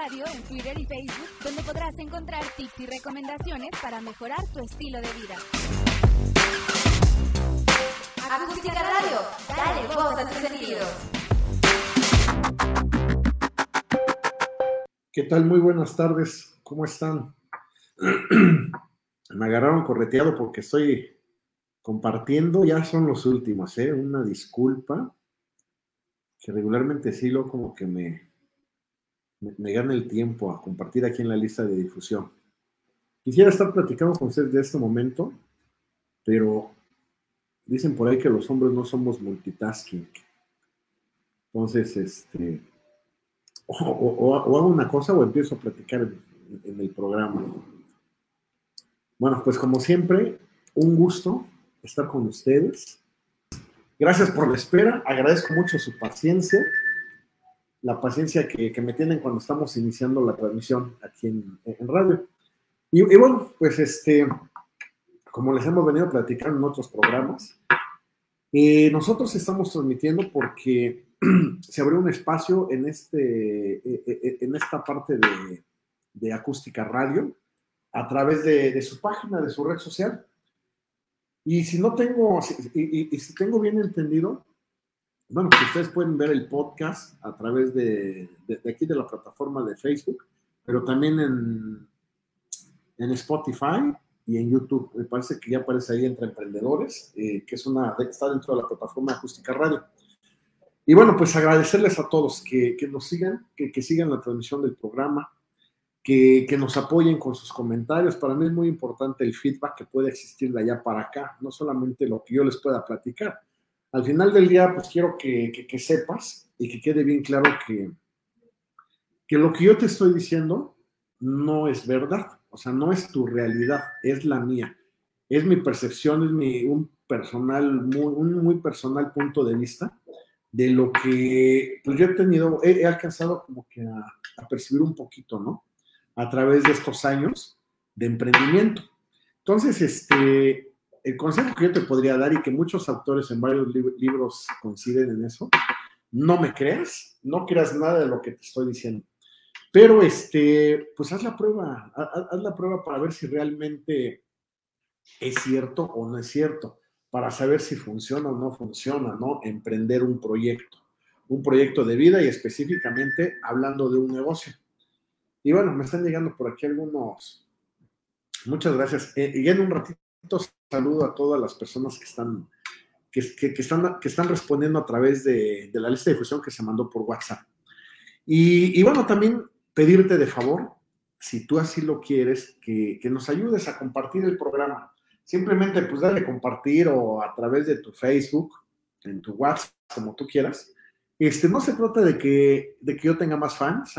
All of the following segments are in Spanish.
Radio en Twitter y Facebook, donde podrás encontrar tips y recomendaciones para mejorar tu estilo de vida. Acústica Radio, dale voz a tus sentidos. ¿Qué tal? Muy buenas tardes. ¿Cómo están? Me agarraron correteado porque estoy compartiendo. Ya son los últimos, ¿eh? Una disculpa. Que regularmente sí lo como que me, me, gana el tiempo a compartir aquí en la lista de difusión. Quisiera estar platicando con ustedes de este momento, pero dicen por ahí que los hombres no somos multitasking. Entonces, este, o hago una cosa o empiezo a platicar en, en el programa. Bueno, pues como siempre, un gusto estar con ustedes. Gracias por la espera, agradezco mucho su paciencia, la paciencia que, que me tienen cuando estamos iniciando la transmisión aquí en, en radio. Y, y bueno, pues este, como les hemos venido platicando en otros programas, eh, nosotros estamos transmitiendo porque se abrió un espacio en, este, eh, eh, en esta parte de, de acústica radio a través de, de su página, de su red social. Y si no tengo, y, y- y si tengo bien entendido, bueno, pues ustedes pueden ver el podcast a través de, de- de aquí de la plataforma de Facebook, pero también en, en Spotify y en YouTube. Me parece que ya aparece ahí entre emprendedores, eh, que es una, está dentro de la plataforma de Acústica Radio. Y bueno, pues agradecerles a todos que, que nos sigan, que, que sigan la transmisión del programa, que, que nos apoyen con sus comentarios. Para mí es muy importante el feedback que puede existir de allá para acá, no solamente lo que yo les pueda platicar. Al final del día, pues quiero que, sepas y que quede bien claro que, que lo que yo te estoy diciendo no es verdad, o sea, no es tu realidad, es la mía. Es mi percepción, es mi, un personal, un muy personal punto de vista de lo que pues yo he tenido, he, he alcanzado como que a, a percibir un poquito, ¿no? A través de estos años de emprendimiento. Entonces, este, el consejo que yo te podría dar y que muchos autores en varios lib- libros coinciden en eso, no me creas, no creas nada de lo que te estoy diciendo. Pero, este, pues haz la prueba, ha- ha- haz la prueba para ver si realmente es cierto o no es cierto, para saber si funciona o no funciona, ¿no? Emprender un proyecto, un proyecto de vida y específicamente hablando de un negocio. Y bueno, me están llegando por aquí algunos. Muchas gracias. Eh, y en un ratito saludo a todas las personas que están, que, están, respondiendo a través de, la lista de difusión que se mandó por WhatsApp. Y, bueno, también pedirte de favor, si tú así lo quieres, que, que nos ayudes a compartir el programa. Simplemente pues dale compartir o a través de tu Facebook, en tu WhatsApp, como tú quieras. Este, no se trata de que, de que yo tenga más fans,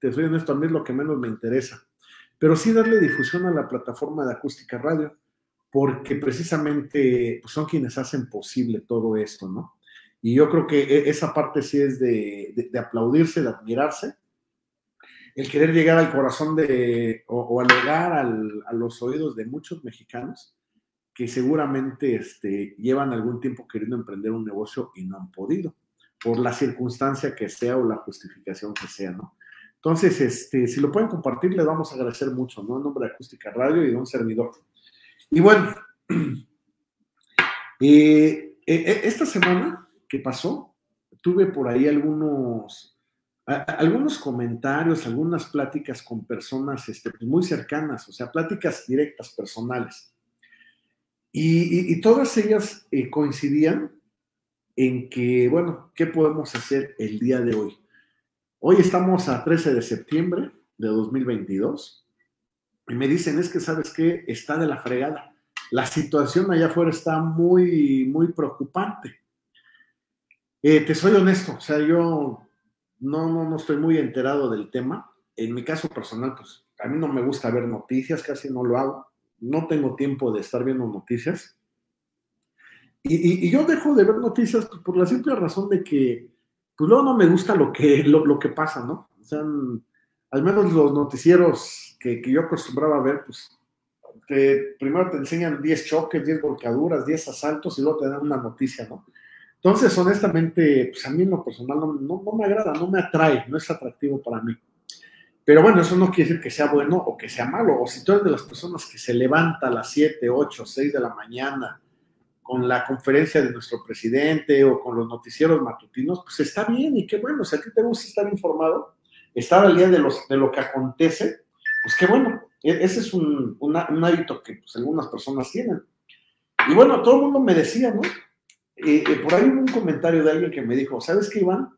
te soy honesto, a mí es lo que menos me interesa, pero sí darle difusión a la plataforma de acústica radio, porque precisamente pues, son quienes hacen posible todo esto, ¿no? Y yo creo que e- esa parte sí es de, de- aplaudirse, de admirarse, el querer llegar al corazón de, o, o al llegar a los oídos de muchos mexicanos que seguramente este, llevan algún tiempo queriendo emprender un negocio y no han podido, por la circunstancia que sea o la justificación que sea, ¿no? Entonces, este, si lo pueden compartir, les vamos a agradecer mucho, ¿no? En nombre de Acústica Radio y de un servidor. Y bueno, eh, eh, esta semana que pasó, tuve por ahí algunos, algunos comentarios, algunas pláticas con personas este, pues, muy cercanas, o sea, pláticas directas, personales. Y, todas ellas eh, coincidían en que, bueno, ¿qué podemos hacer el día de hoy? Hoy estamos a 13 de septiembre de 2022 y me dicen, es que, ¿sabes qué? Está de la fregada. La situación allá afuera está muy, muy preocupante. Eh, te soy honesto, o sea, yo no, no, no estoy muy enterado del tema. En mi caso personal, pues a mí no me gusta ver noticias, casi no lo hago. No tengo tiempo de estar viendo noticias. Y, y- y yo dejo de ver noticias por la simple razón de que, pues luego no me gusta lo que, lo, lo que pasa, ¿no? O sea, al menos los noticieros que, yo acostumbraba a ver, pues que primero te enseñan 10 choques, 10 volcaduras, 10 asaltos y luego te dan una noticia, ¿no? Entonces, honestamente, pues a mí en lo personal no, me agrada, no me atrae, no es atractivo para mí. Pero bueno, eso no quiere decir que sea bueno o que sea malo. O si tú eres de las personas que se levanta a las 7, 8, 6 de la mañana con la conferencia de nuestro presidente o con los noticieros matutinos, pues está bien y qué bueno. O sea, que te gusta estar informado, estar al día de, los, de lo que acontece, pues qué bueno. E, ese es un, hábito que pues, algunas personas tienen. Y bueno, todo el mundo me decía, ¿no? Eh, eh, por ahí hubo un comentario de alguien que me dijo, ¿sabes qué, Iván?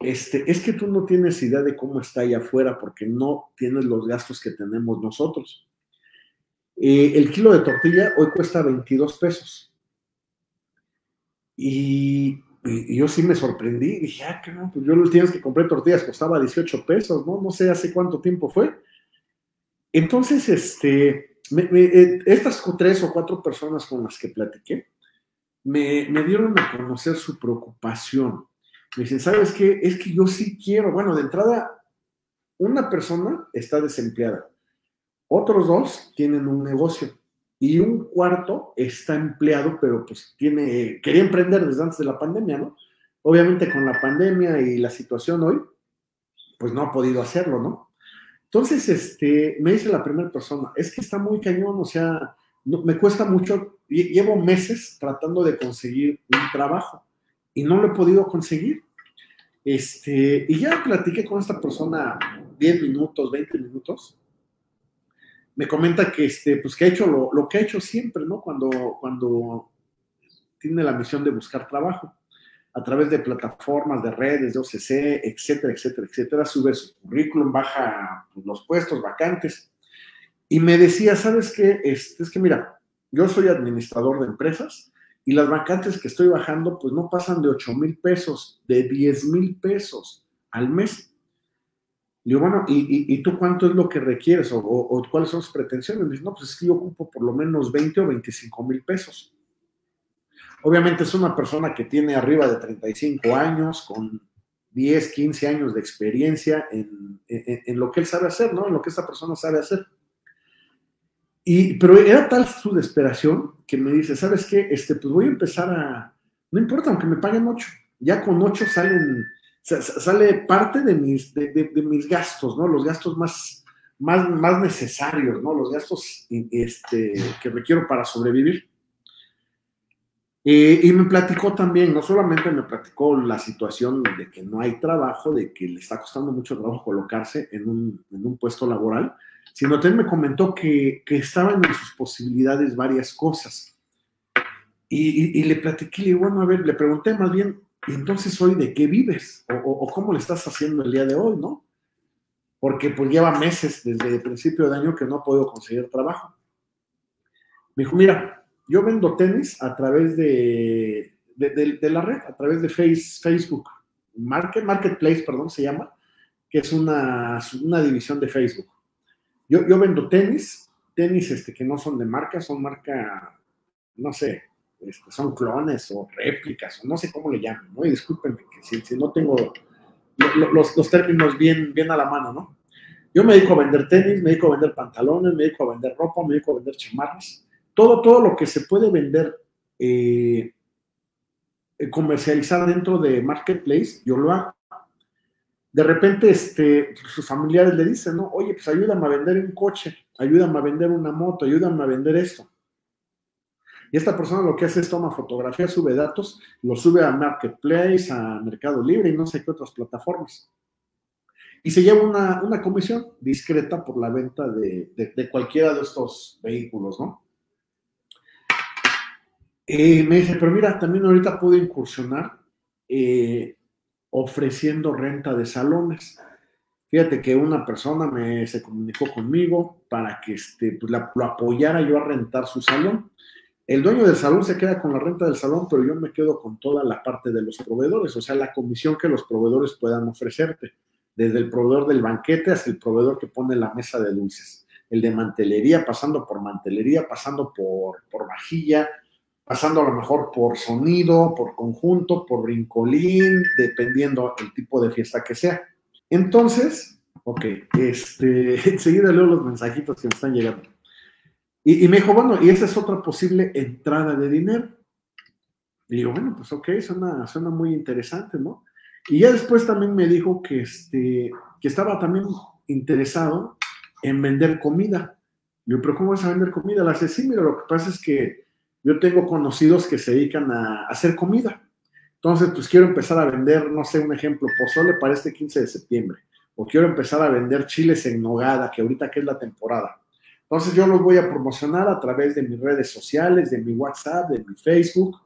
Este, es que tú no tienes idea de cómo está allá afuera porque no tienes los gastos que tenemos nosotros. Eh, el kilo de tortilla hoy cuesta 22 pesos. Y, yo sí me sorprendí. Dije, ah, no, pues yo los días que compré tortillas costaba 18 pesos, ¿no? No sé hace cuánto tiempo fue. Entonces, este, estas tres o cuatro personas con las que platiqué me, me dieron a conocer su preocupación me dicen, ¿sabes qué? Es que yo sí quiero. Bueno, de entrada, una persona está desempleada, otros dos tienen un negocio y un cuarto está empleado, pero pues tiene, quería emprender desde antes de la pandemia, ¿no? Obviamente con la pandemia y la situación hoy, pues no ha podido hacerlo, ¿no? Entonces, este, me dice la primera persona, es que está muy cañón, o sea, me cuesta mucho, llevo meses tratando de conseguir un trabajo y no lo he podido conseguir. Este, y ya platiqué con esta persona 10 minutos, 20 minutos. Me comenta que, este, pues, que ha hecho lo, que ha hecho siempre, ¿no? Cuando, cuando tiene la misión de buscar trabajo a través de plataformas, de redes, de OCC, etcétera, etcétera, etcétera, sube su currículum, baja los puestos vacantes. Y me decía, ¿sabes qué? Este, es que mira, yo soy administrador de empresas y las vacantes que estoy bajando, pues no pasan de 8 mil pesos, de 10 mil pesos al mes. Digo, bueno, ¿y, tú cuánto es lo que requieres o, cuáles son sus pretensiones? Dice, no, pues es que yo ocupo por lo menos 20 o 25 mil pesos. Obviamente es una persona que tiene arriba de 35 años, con 10, 15 años de experiencia en, en lo que él sabe hacer, ¿no? En lo que esta persona sabe hacer. Y, pero era tal su desesperación que me dice, ¿sabes qué? Este, pues voy a empezar a, no importa, aunque me paguen ocho, ya con ocho salen, sale parte de mis, de, mis gastos, ¿no? Los gastos más, más, más necesarios, ¿no? Los gastos este, que requiero para sobrevivir. y me platicó también, no solamente me platicó la situación de que no hay trabajo, de que le está costando mucho trabajo colocarse en un, en un puesto laboral, sino también me comentó que, que estaban en sus posibilidades varias cosas. Y, y, le platiqué, bueno, a ver, le pregunté más bien, ¿y entonces hoy de qué vives? O, cómo le estás haciendo el día de hoy, no? Porque pues lleva meses desde el principio de año que no ha podido conseguir trabajo. Me dijo, mira, yo vendo tenis a través de, de, la red, a través de face, Facebook. Market, Marketplace, perdón, se llama, que es una, una división de Facebook. Yo, yo vendo tenis, tenis este, que no son de marca, son marca, no sé, este, son clones o réplicas, o no sé cómo le llaman, ¿no? Y discúlpenme que si, no tengo los, términos bien, bien a la mano, ¿no? Yo me dedico a vender tenis, me dedico a vender pantalones, me dedico a vender ropa, me dedico a vender chamarras. Todo, todo lo que se puede vender, eh, comercializar dentro de Marketplace, yo lo hago de repente este, sus familiares le dicen, ¿no? Oye, pues ayúdame a vender un coche, ayúdame a vender una moto, ayúdame a vender esto. Y esta persona lo que hace es toma fotografía, sube datos, lo sube a Marketplace, a Mercado Libre y no sé qué otras plataformas. Y se lleva una, comisión discreta por la venta de, cualquiera de estos vehículos, ¿no? Y me dice, pero mira, también ahorita puedo incursionar eh, ofreciendo renta de salones. Fíjate que una persona me, se comunicó conmigo para que este, pues, lo apoyara yo a rentar su salón. El dueño del salón se queda con la renta del salón, pero yo me quedo con toda la parte de los proveedores, o sea, la comisión que los proveedores puedan ofrecerte, desde el proveedor del banquete hasta el proveedor que pone la mesa de dulces, el de mantelería, pasando por mantelería, pasando por, por vajilla, pasando a lo mejor por sonido, por conjunto, por brincolín, dependiendo el tipo de fiesta que sea. Entonces, ok, este, enseguida leo los mensajitos que me están llegando. Y, me dijo, bueno, y esa es otra posible entrada de dinero. Y digo, bueno, pues ok, suena, suena muy interesante, ¿no? Y ya después también me dijo que, este, que estaba también interesado en vender comida. Yo, pero ¿cómo vas a vender comida? La hace, sí, mira, lo que pasa es que yo tengo conocidos que se dedican a hacer comida. Entonces, pues quiero empezar a vender, no sé, un ejemplo, pozole para este 15 de septiembre. O quiero empezar a vender chiles en nogada, que ahorita que es la temporada. Entonces, yo los voy a promocionar a través de mis redes sociales, de mi WhatsApp, de mi Facebook,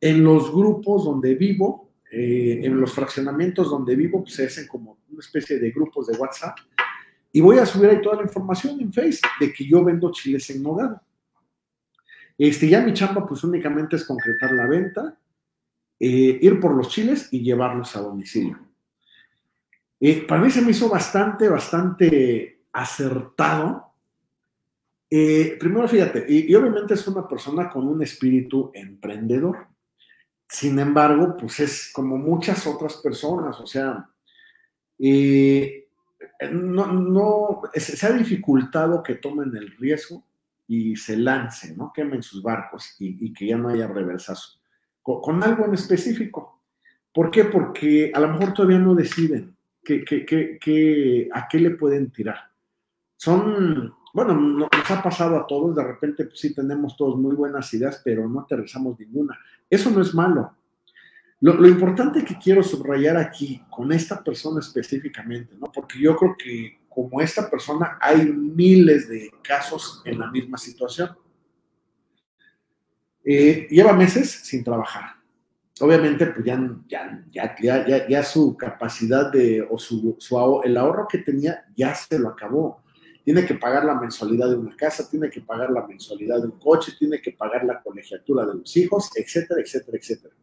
en los grupos donde vivo, eh, en los fraccionamientos donde vivo, pues se hacen como una especie de grupos de WhatsApp. Y voy a subir ahí toda la información en Facebook de que yo vendo chiles en nogada. Este, ya mi chamba pues únicamente es concretar la venta, eh, ir por los chiles y llevarlos a domicilio. Eh, para mí se me hizo bastante, bastante acertado. Eh, primero, fíjate, y, obviamente es una persona con un espíritu emprendedor. Sin embargo, pues es como muchas otras personas, o sea, no, no, se ha dificultado que tomen el riesgo y se lancen, ¿no? Quemen sus barcos y, que ya no haya reversazo. Con, algo en específico. ¿Por qué? Porque a lo mejor todavía no deciden qué, a qué le pueden tirar. Son, bueno, nos ha pasado a todos, de repente pues, sí tenemos todos muy buenas ideas, pero no aterrizamos ninguna. Eso no es malo. Lo, importante que quiero subrayar aquí con esta persona específicamente, ¿no? Porque yo creo que como esta persona, hay miles de casos en la misma situación. Eh, lleva meses sin trabajar. Obviamente, pues ya, ya, ya, ya, su capacidad de, o su, su, el ahorro que tenía ya se lo acabó. Tiene que pagar la mensualidad de una casa, tiene que pagar la mensualidad de un coche, tiene que pagar la colegiatura de los hijos, etcétera, etcétera, etcétera.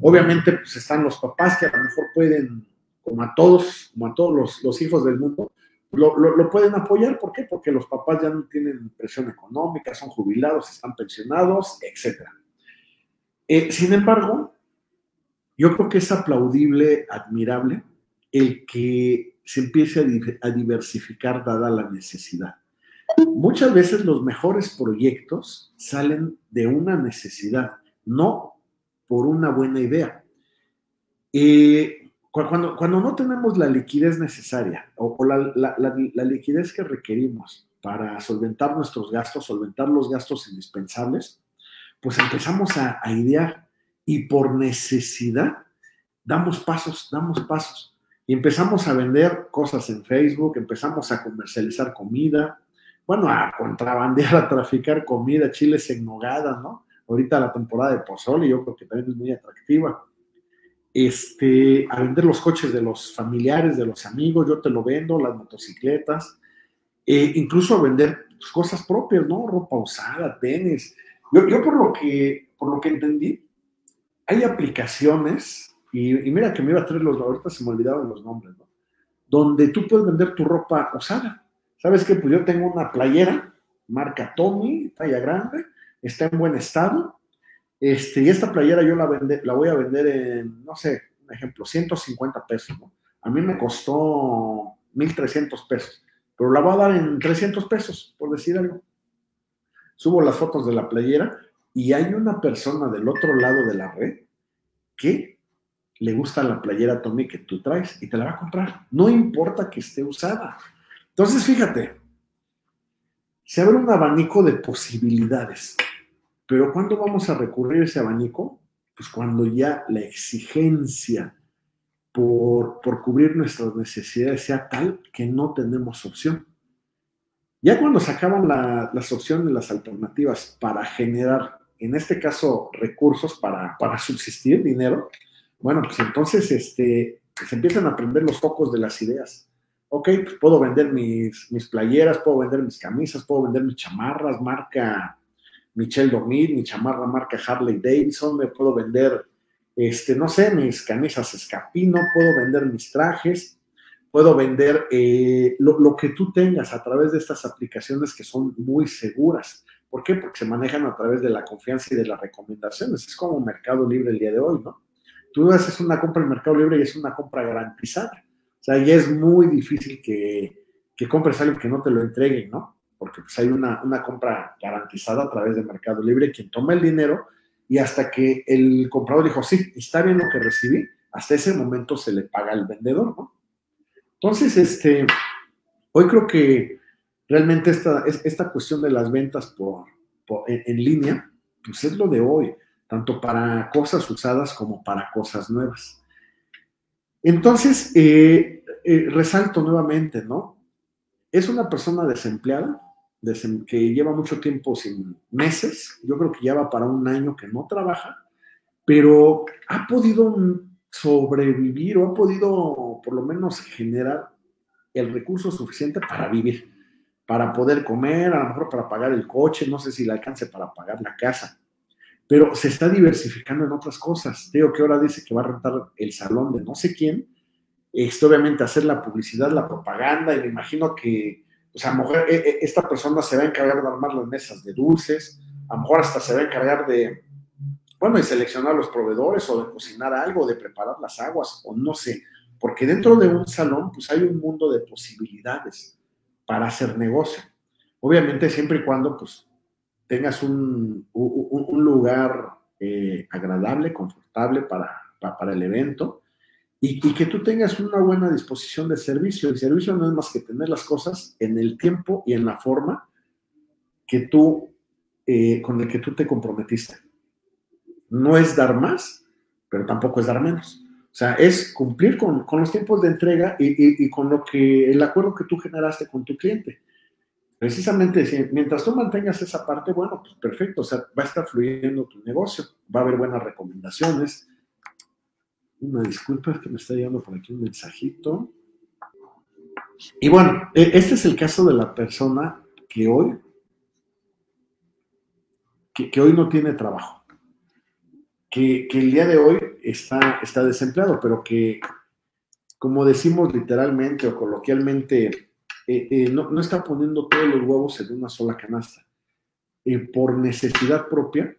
Obviamente, pues están los papás que a lo mejor pueden, como a todos, como a todos los, los hijos del mundo, lo, pueden apoyar. ¿Por qué? Porque los papás ya no tienen presión económica, son jubilados, están pensionados, etc. Eh, sin embargo, yo creo que es aplaudible, admirable, el que se empiece a, diversificar dada la necesidad. Muchas veces los mejores proyectos salen de una necesidad, no por una buena idea. Eh, cuando, cuando no tenemos la liquidez necesaria o, la, liquidez que requerimos para solventar nuestros gastos, solventar los gastos indispensables, pues empezamos a, a idear y por necesidad damos pasos, damos pasos. Y empezamos a vender cosas en Facebook, empezamos a comercializar comida, bueno, a contrabandear, a traficar comida, chiles en nogada, ¿no? Ahorita la temporada de pozole yo creo que también es muy atractiva este, a vender los coches de los familiares, de los amigos, yo te lo vendo, las motocicletas, eh, incluso a vender cosas propias, ¿no? Ropa usada, tenis. Yo, yo, por, lo que, por lo que entendí, hay aplicaciones, y, mira que me iba a traer los, ahorita se me olvidaron los nombres, ¿no? Donde tú puedes vender tu ropa usada. ¿Sabes qué? Pues yo tengo una playera, marca Tommy, talla grande, está en buen estado, este, y esta playera yo la, la voy a vender en, no sé, un ejemplo, 150 pesos. ¿no? A mí me costó 1.300 pesos, pero la voy a dar en 300 pesos, por decir algo. Subo las fotos de la playera y hay una persona del otro lado de la red que le gusta la playera Tommy que tú traes y te la va a comprar. No importa que esté usada. Entonces, fíjate, se abre un abanico de posibilidades. Pero ¿cuándo vamos a recurrir a ese abanico? Pues cuando ya la exigencia por, cubrir nuestras necesidades sea tal que no tenemos opción. Ya cuando se acaban las opciones, las alternativas para generar, en este caso, recursos para, subsistir, dinero, bueno, pues entonces este, se empiezan a prender los focos de las ideas. Ok, pues puedo vender mis, mis playeras, puedo vender mis camisas, puedo vender mis chamarras, marca Michelle Dormir, mi chamarra marca Harley Davidson, me puedo vender, este, no sé, mis camisas escapino, puedo vender mis trajes, puedo vender eh, lo, que tú tengas a través de estas aplicaciones que son muy seguras. ¿Por qué? Porque se manejan a través de la confianza y de las recomendaciones. Es como Mercado Libre el día de hoy, ¿no? Tú haces una compra en Mercado Libre y es una compra garantizada. O sea, ya es muy difícil que, que compres algo que no te lo entreguen, ¿no? porque pues hay una, compra garantizada a través de Mercado Libre, quien toma el dinero y hasta que el comprador dijo, sí, está bien lo que recibí, hasta ese momento se le paga al vendedor, ¿no? Entonces, este, Hoy creo que realmente esta, esta cuestión de las ventas por, en, línea, pues es lo de hoy, tanto para cosas usadas como para cosas nuevas. Entonces, eh, eh, resalto nuevamente, ¿no? Es una persona desempleada, que lleva mucho tiempo sin meses, yo creo que ya va para un año que no trabaja, pero ha podido sobrevivir o ha podido por lo menos generar el recurso suficiente para vivir, para poder comer, a lo mejor para pagar el coche, no sé si le alcance para pagar la casa, pero se está diversificando en otras cosas. Digo que ahora dice que va a rentar el salón de no sé quién, esto obviamente hacer la publicidad, la propaganda, y me imagino que, o sea, a lo eh, eh, esta persona se va a encargar de armar las mesas de dulces, a lo mejor hasta se va a encargar de, bueno, de seleccionar los proveedores o de cocinar algo, de preparar las aguas, o no sé, porque dentro de un salón, pues hay un mundo de posibilidades para hacer negocio. Obviamente, siempre y cuando, pues, tengas un, lugar eh, agradable, confortable para, para, el evento y, que tú tengas una buena disposición de servicio. El servicio no es más que tener las cosas en el tiempo y en la forma que tú, eh, con el que tú te comprometiste. No es dar más, pero tampoco es dar menos. O sea, es cumplir con, los tiempos de entrega y, con lo que el acuerdo que tú generaste con tu cliente. Precisamente, mientras tú mantengas esa parte, bueno, pues perfecto, o sea, va a estar fluyendo tu negocio, va a haber buenas recomendaciones. Una disculpa, es que me está llegando por aquí un mensajito. Y bueno, e, este es el caso de la persona que hoy, que hoy no tiene trabajo que, el día de hoy está, está desempleado, pero que, como decimos literalmente o coloquialmente, eh, eh, no, está poniendo todos los huevos en una sola canasta. Eh, por necesidad propia,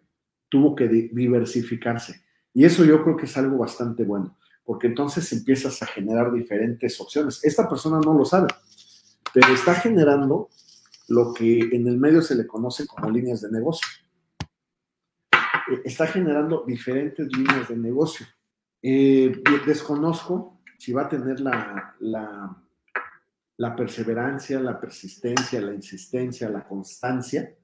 tuvo que diversificarse. Y eso yo creo que es algo bastante bueno, porque entonces empiezas a generar diferentes opciones. Esta persona no lo sabe, pero está generando lo que en el medio se le conoce como líneas de negocio está generando diferentes líneas de negocio. Eh, desconozco si va a tener la, perseverancia, la persistencia, la insistencia, la constancia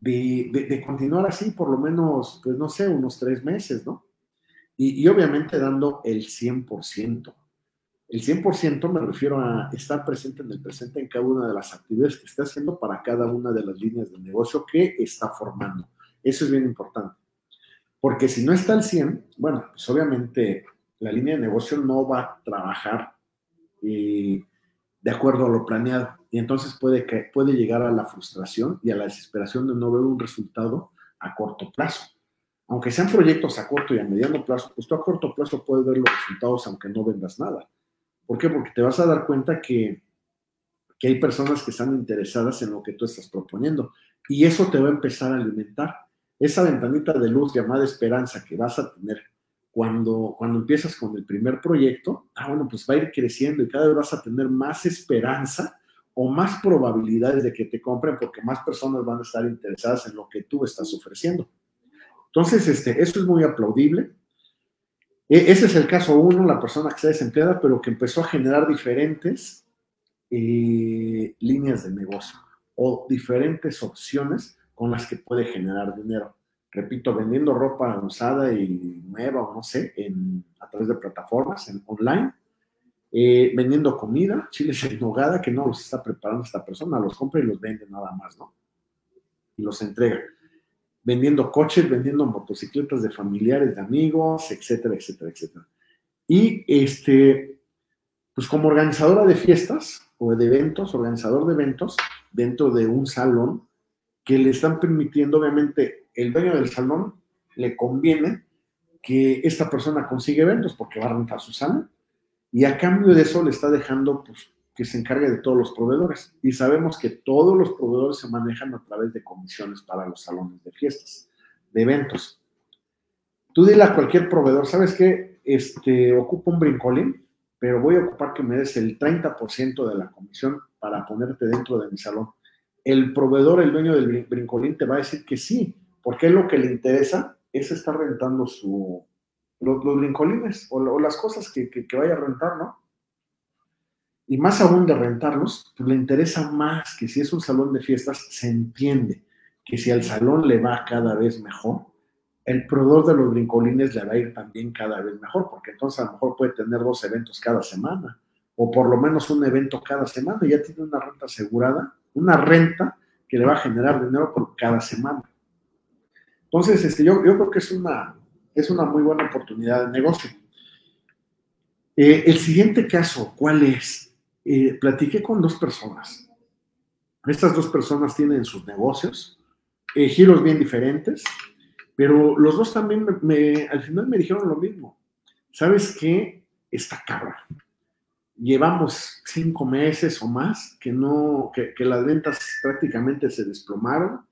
de, continuar así por lo menos, pues no sé, unos tres meses, ¿no? Y, y obviamente dando el 100%. El 100% me refiero a estar presente en el presente en cada una de las actividades que está haciendo para cada una de las líneas de negocio que está formando. Eso es bien importante. Porque si no está al 100, bueno, pues obviamente la línea de negocio no va a trabajar eh, de acuerdo a lo planeado. Y entonces puede, que, puede llegar a la frustración y a la desesperación de no ver un resultado a corto plazo. Aunque sean proyectos a corto y a mediano plazo, pues tú a corto plazo puedes ver los resultados aunque no vendas nada. ¿Por qué? Porque te vas a dar cuenta que, que hay personas que están interesadas en lo que tú estás proponiendo. Y eso te va a empezar a alimentar esa ventanita de luz llamada esperanza que vas a tener cuando, cuando empiezas con el primer proyecto, ah, bueno, pues va a ir creciendo y cada vez vas a tener más esperanza o más probabilidades de que te compren porque más personas van a estar interesadas en lo que tú estás ofreciendo. Entonces, este, eso es muy aplaudible. E, ese es el caso uno, la persona que está desempleada, pero que empezó a generar diferentes eh, líneas de negocio o diferentes opciones con las que puede generar dinero. Repito, vendiendo ropa usada y nueva o no sé, en, a través de plataformas en online, eh, vendiendo comida, chiles en nogada, que no los está preparando esta persona, los compra y los vende nada más, ¿no? Y los entrega. Vendiendo coches, vendiendo motocicletas de familiares, de amigos, etcétera, etcétera, etcétera. Y este, pues como organizadora de fiestas o de eventos, organizador de eventos dentro de un salón, que le están permitiendo, obviamente, el dueño del salón le conviene que esta persona consiga eventos porque va a rentar su salón y a cambio de eso le está dejando pues, que se encargue de todos los proveedores. Y sabemos que todos los proveedores se manejan a través de comisiones para los salones de fiestas, de eventos. Tú dile a cualquier proveedor, ¿sabes qué? Este, ocupo un brincolín, pero voy a ocupar que me des el 30% de la comisión para ponerte dentro de mi salón el proveedor, el dueño del brincolín, te va a decir que sí, porque lo que le interesa es estar rentando su, los, brincolines o, las cosas que, vaya a rentar, ¿no? y más aún de rentarlos, pues le interesa más que si es un salón de fiestas, se entiende que si al salón le va cada vez mejor, el proveedor de los brincolines le va a ir también cada vez mejor, porque entonces a lo mejor puede tener dos eventos cada semana, o por lo menos un evento cada semana, ya tiene una renta asegurada, una renta que le va a generar dinero por cada semana. Entonces, este, yo, creo que es una, es una muy buena oportunidad de negocio. Eh, el siguiente caso, ¿cuál es? Eh, platiqué con dos personas. Estas dos personas tienen sus negocios, eh, giros bien diferentes, pero los dos también me, al final me dijeron lo mismo. ¿Sabes qué? Está cabra. Llevamos cinco meses o más que no, que, las ventas prácticamente se desplomaron.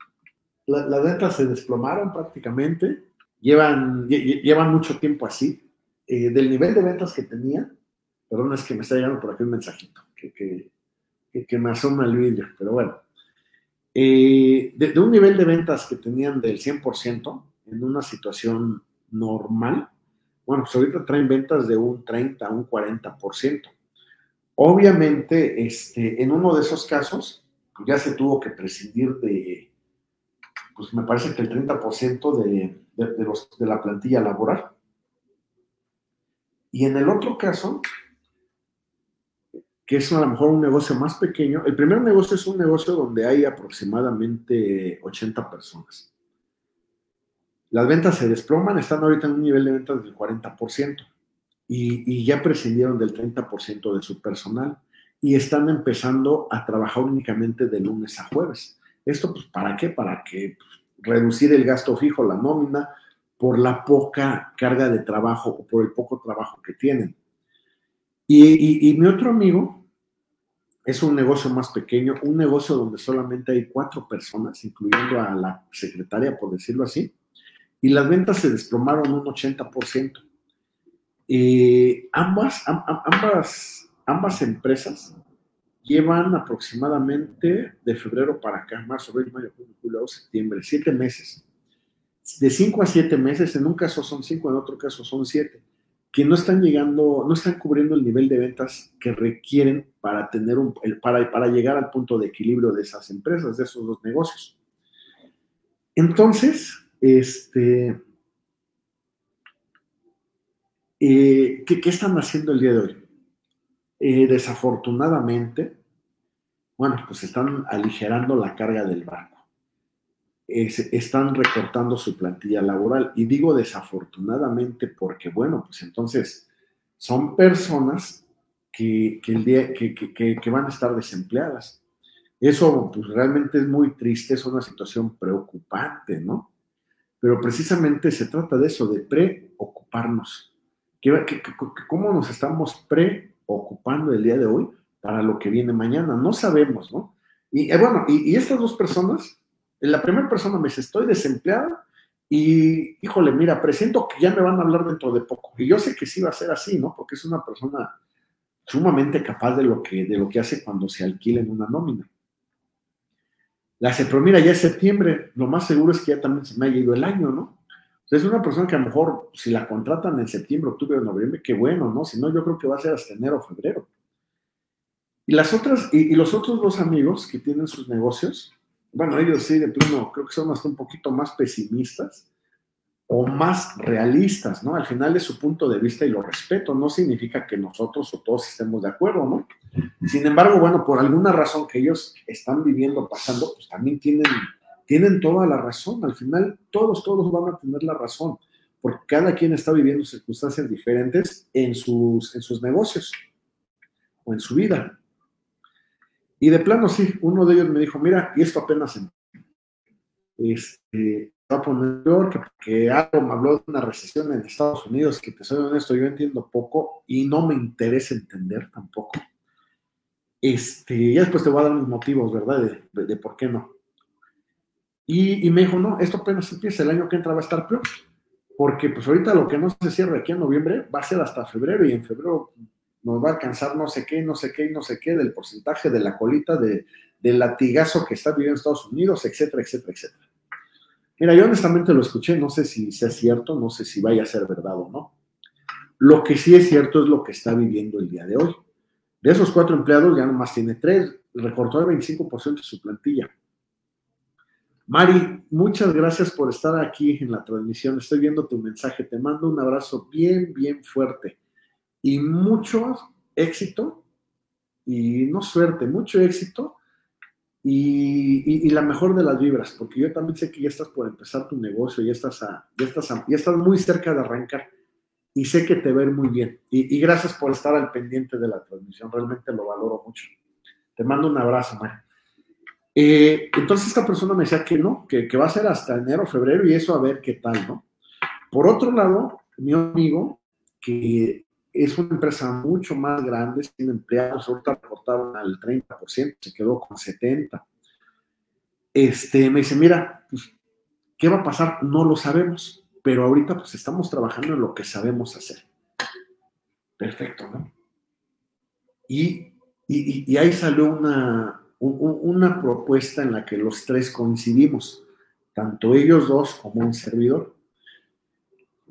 Las ventas se desplomaron prácticamente. Llevan, llevan mucho tiempo así. Eh, del nivel de ventas que tenía, perdón, es que me está llegando por aquí un mensajito que, que, me asoma el vídeo, pero bueno. Eh, de, un nivel de ventas que tenían del 100%, en una situación normal, bueno, pues ahorita traen ventas de un 30 a un 40%. Obviamente, este, en uno de esos casos, pues ya se tuvo que prescindir de, pues me parece que el 30% de, de, los, de la plantilla laboral. Y en el otro caso, que es a lo mejor un negocio más pequeño, el primer negocio es un negocio donde hay aproximadamente 80 personas. Las ventas se desploman, están ahorita en un nivel de ventas del 40% y, y ya prescindieron del 30% de su personal y están empezando a trabajar únicamente de lunes a jueves. ¿Esto pues para qué? Para que pues, reducir el gasto fijo, la nómina, por la poca carga de trabajo o por el poco trabajo que tienen. Y, y, y mi otro amigo es un negocio más pequeño, un negocio donde solamente hay cuatro personas, incluyendo a la secretaria, por decirlo así, y las ventas se desplomaron un 80%. Eh, ambas, ambas, ambas empresas llevan aproximadamente de febrero para acá, marzo, abril, mayo, junio, julio, septiembre, siete meses. De cinco a siete meses, en un caso son cinco, en otro caso son siete, que no están llegando, no están cubriendo el nivel de ventas que requieren para tener un, para, para llegar al punto de equilibrio de esas empresas, de esos dos negocios. Entonces, este, eh, ¿qué, están haciendo el día de hoy? Eh, desafortunadamente, bueno, pues están aligerando la carga del barco. están recortando su plantilla laboral. Y digo desafortunadamente porque, bueno, pues entonces son personas que, que, que van a estar desempleadas. Eso pues realmente es muy triste, es una situación preocupante, ¿no? pero precisamente se trata de eso, de preocuparnos. cómo nos estamos preocupando el día de hoy para lo que viene mañana? No sabemos, ¿no? Y eh, bueno, y, estas dos personas, la primera persona me dice, estoy desempleada y, híjole, mira, presiento que ya me van a hablar dentro de poco. Y yo sé que sí va a ser así, ¿no? Porque es una persona sumamente capaz de lo que, de lo que hace cuando se alquila en una nómina. La se, pero mira, ya es septiembre, lo más seguro es que ya también se me haya ido el año, ¿no? Es una persona que a lo mejor, si la contratan en septiembre, octubre o noviembre, qué bueno, ¿no? Si no, yo creo que va a ser hasta enero o febrero. Y las otras, y, los otros dos amigos que tienen sus negocios, bueno, ellos sí, de plano, creo que son hasta un poquito más pesimistas o más realistas, ¿no? Al final es su punto de vista y lo respeto, no significa que nosotros o todos estemos de acuerdo, ¿no? Sin embargo, bueno, por alguna razón que ellos están viviendo, pasando, pues también tienen, tienen toda la razón. Al final, todos, todos van a tener la razón, porque cada quien está viviendo circunstancias diferentes en sus, en sus negocios o en su vida. Y de plano, sí, uno de ellos me dijo, mira, y esto apenas en, este, va a poner peor, que, algo me habló de una recesión en Estados Unidos, que te soy honesto, yo entiendo poco y no me interesa entender tampoco. Este, ya después te voy a dar mis motivos, ¿verdad? De, por qué no. Y, y, me dijo, no, esto apenas empieza, el año que entra va a estar peor, porque pues ahorita lo que no se cierra aquí en noviembre va a ser hasta febrero y en febrero nos va a alcanzar no sé qué, no sé qué, no sé qué del porcentaje de la colita de, del latigazo que está viviendo Estados Unidos, etcétera, etcétera, etcétera. Mira, yo honestamente lo escuché, no sé si sea cierto, no sé si vaya a ser verdad o no. Lo que sí es cierto es lo que está viviendo el día de hoy. De esos cuatro empleados ya nomás tiene tres, recortó el 25% de su plantilla. Mari, muchas gracias por estar aquí en la transmisión. Estoy viendo tu mensaje. Te mando un abrazo bien, bien fuerte y mucho éxito y no suerte, mucho éxito y, la mejor de las vibras, porque yo también sé que ya estás por empezar tu negocio, ya estás, ya estás, ya estás muy cerca de arrancar y sé que te ver muy bien. Y, gracias por estar al pendiente de la transmisión, realmente lo valoro mucho. Te mando un abrazo, Mari. Eh, entonces esta persona me decía que no, que, que va a ser hasta enero, febrero y eso a ver qué tal, ¿no? Por otro lado, mi amigo, que es una empresa mucho más grande, tiene empleados, ahorita reportaron al 30%, se quedó con 70%. Este, me dice, mira, pues, ¿qué va a pasar? No lo sabemos, pero ahorita pues estamos trabajando en lo que sabemos hacer. Perfecto, ¿no? Y, y, ahí salió una, una propuesta en la que los tres coincidimos, tanto ellos dos como un servidor.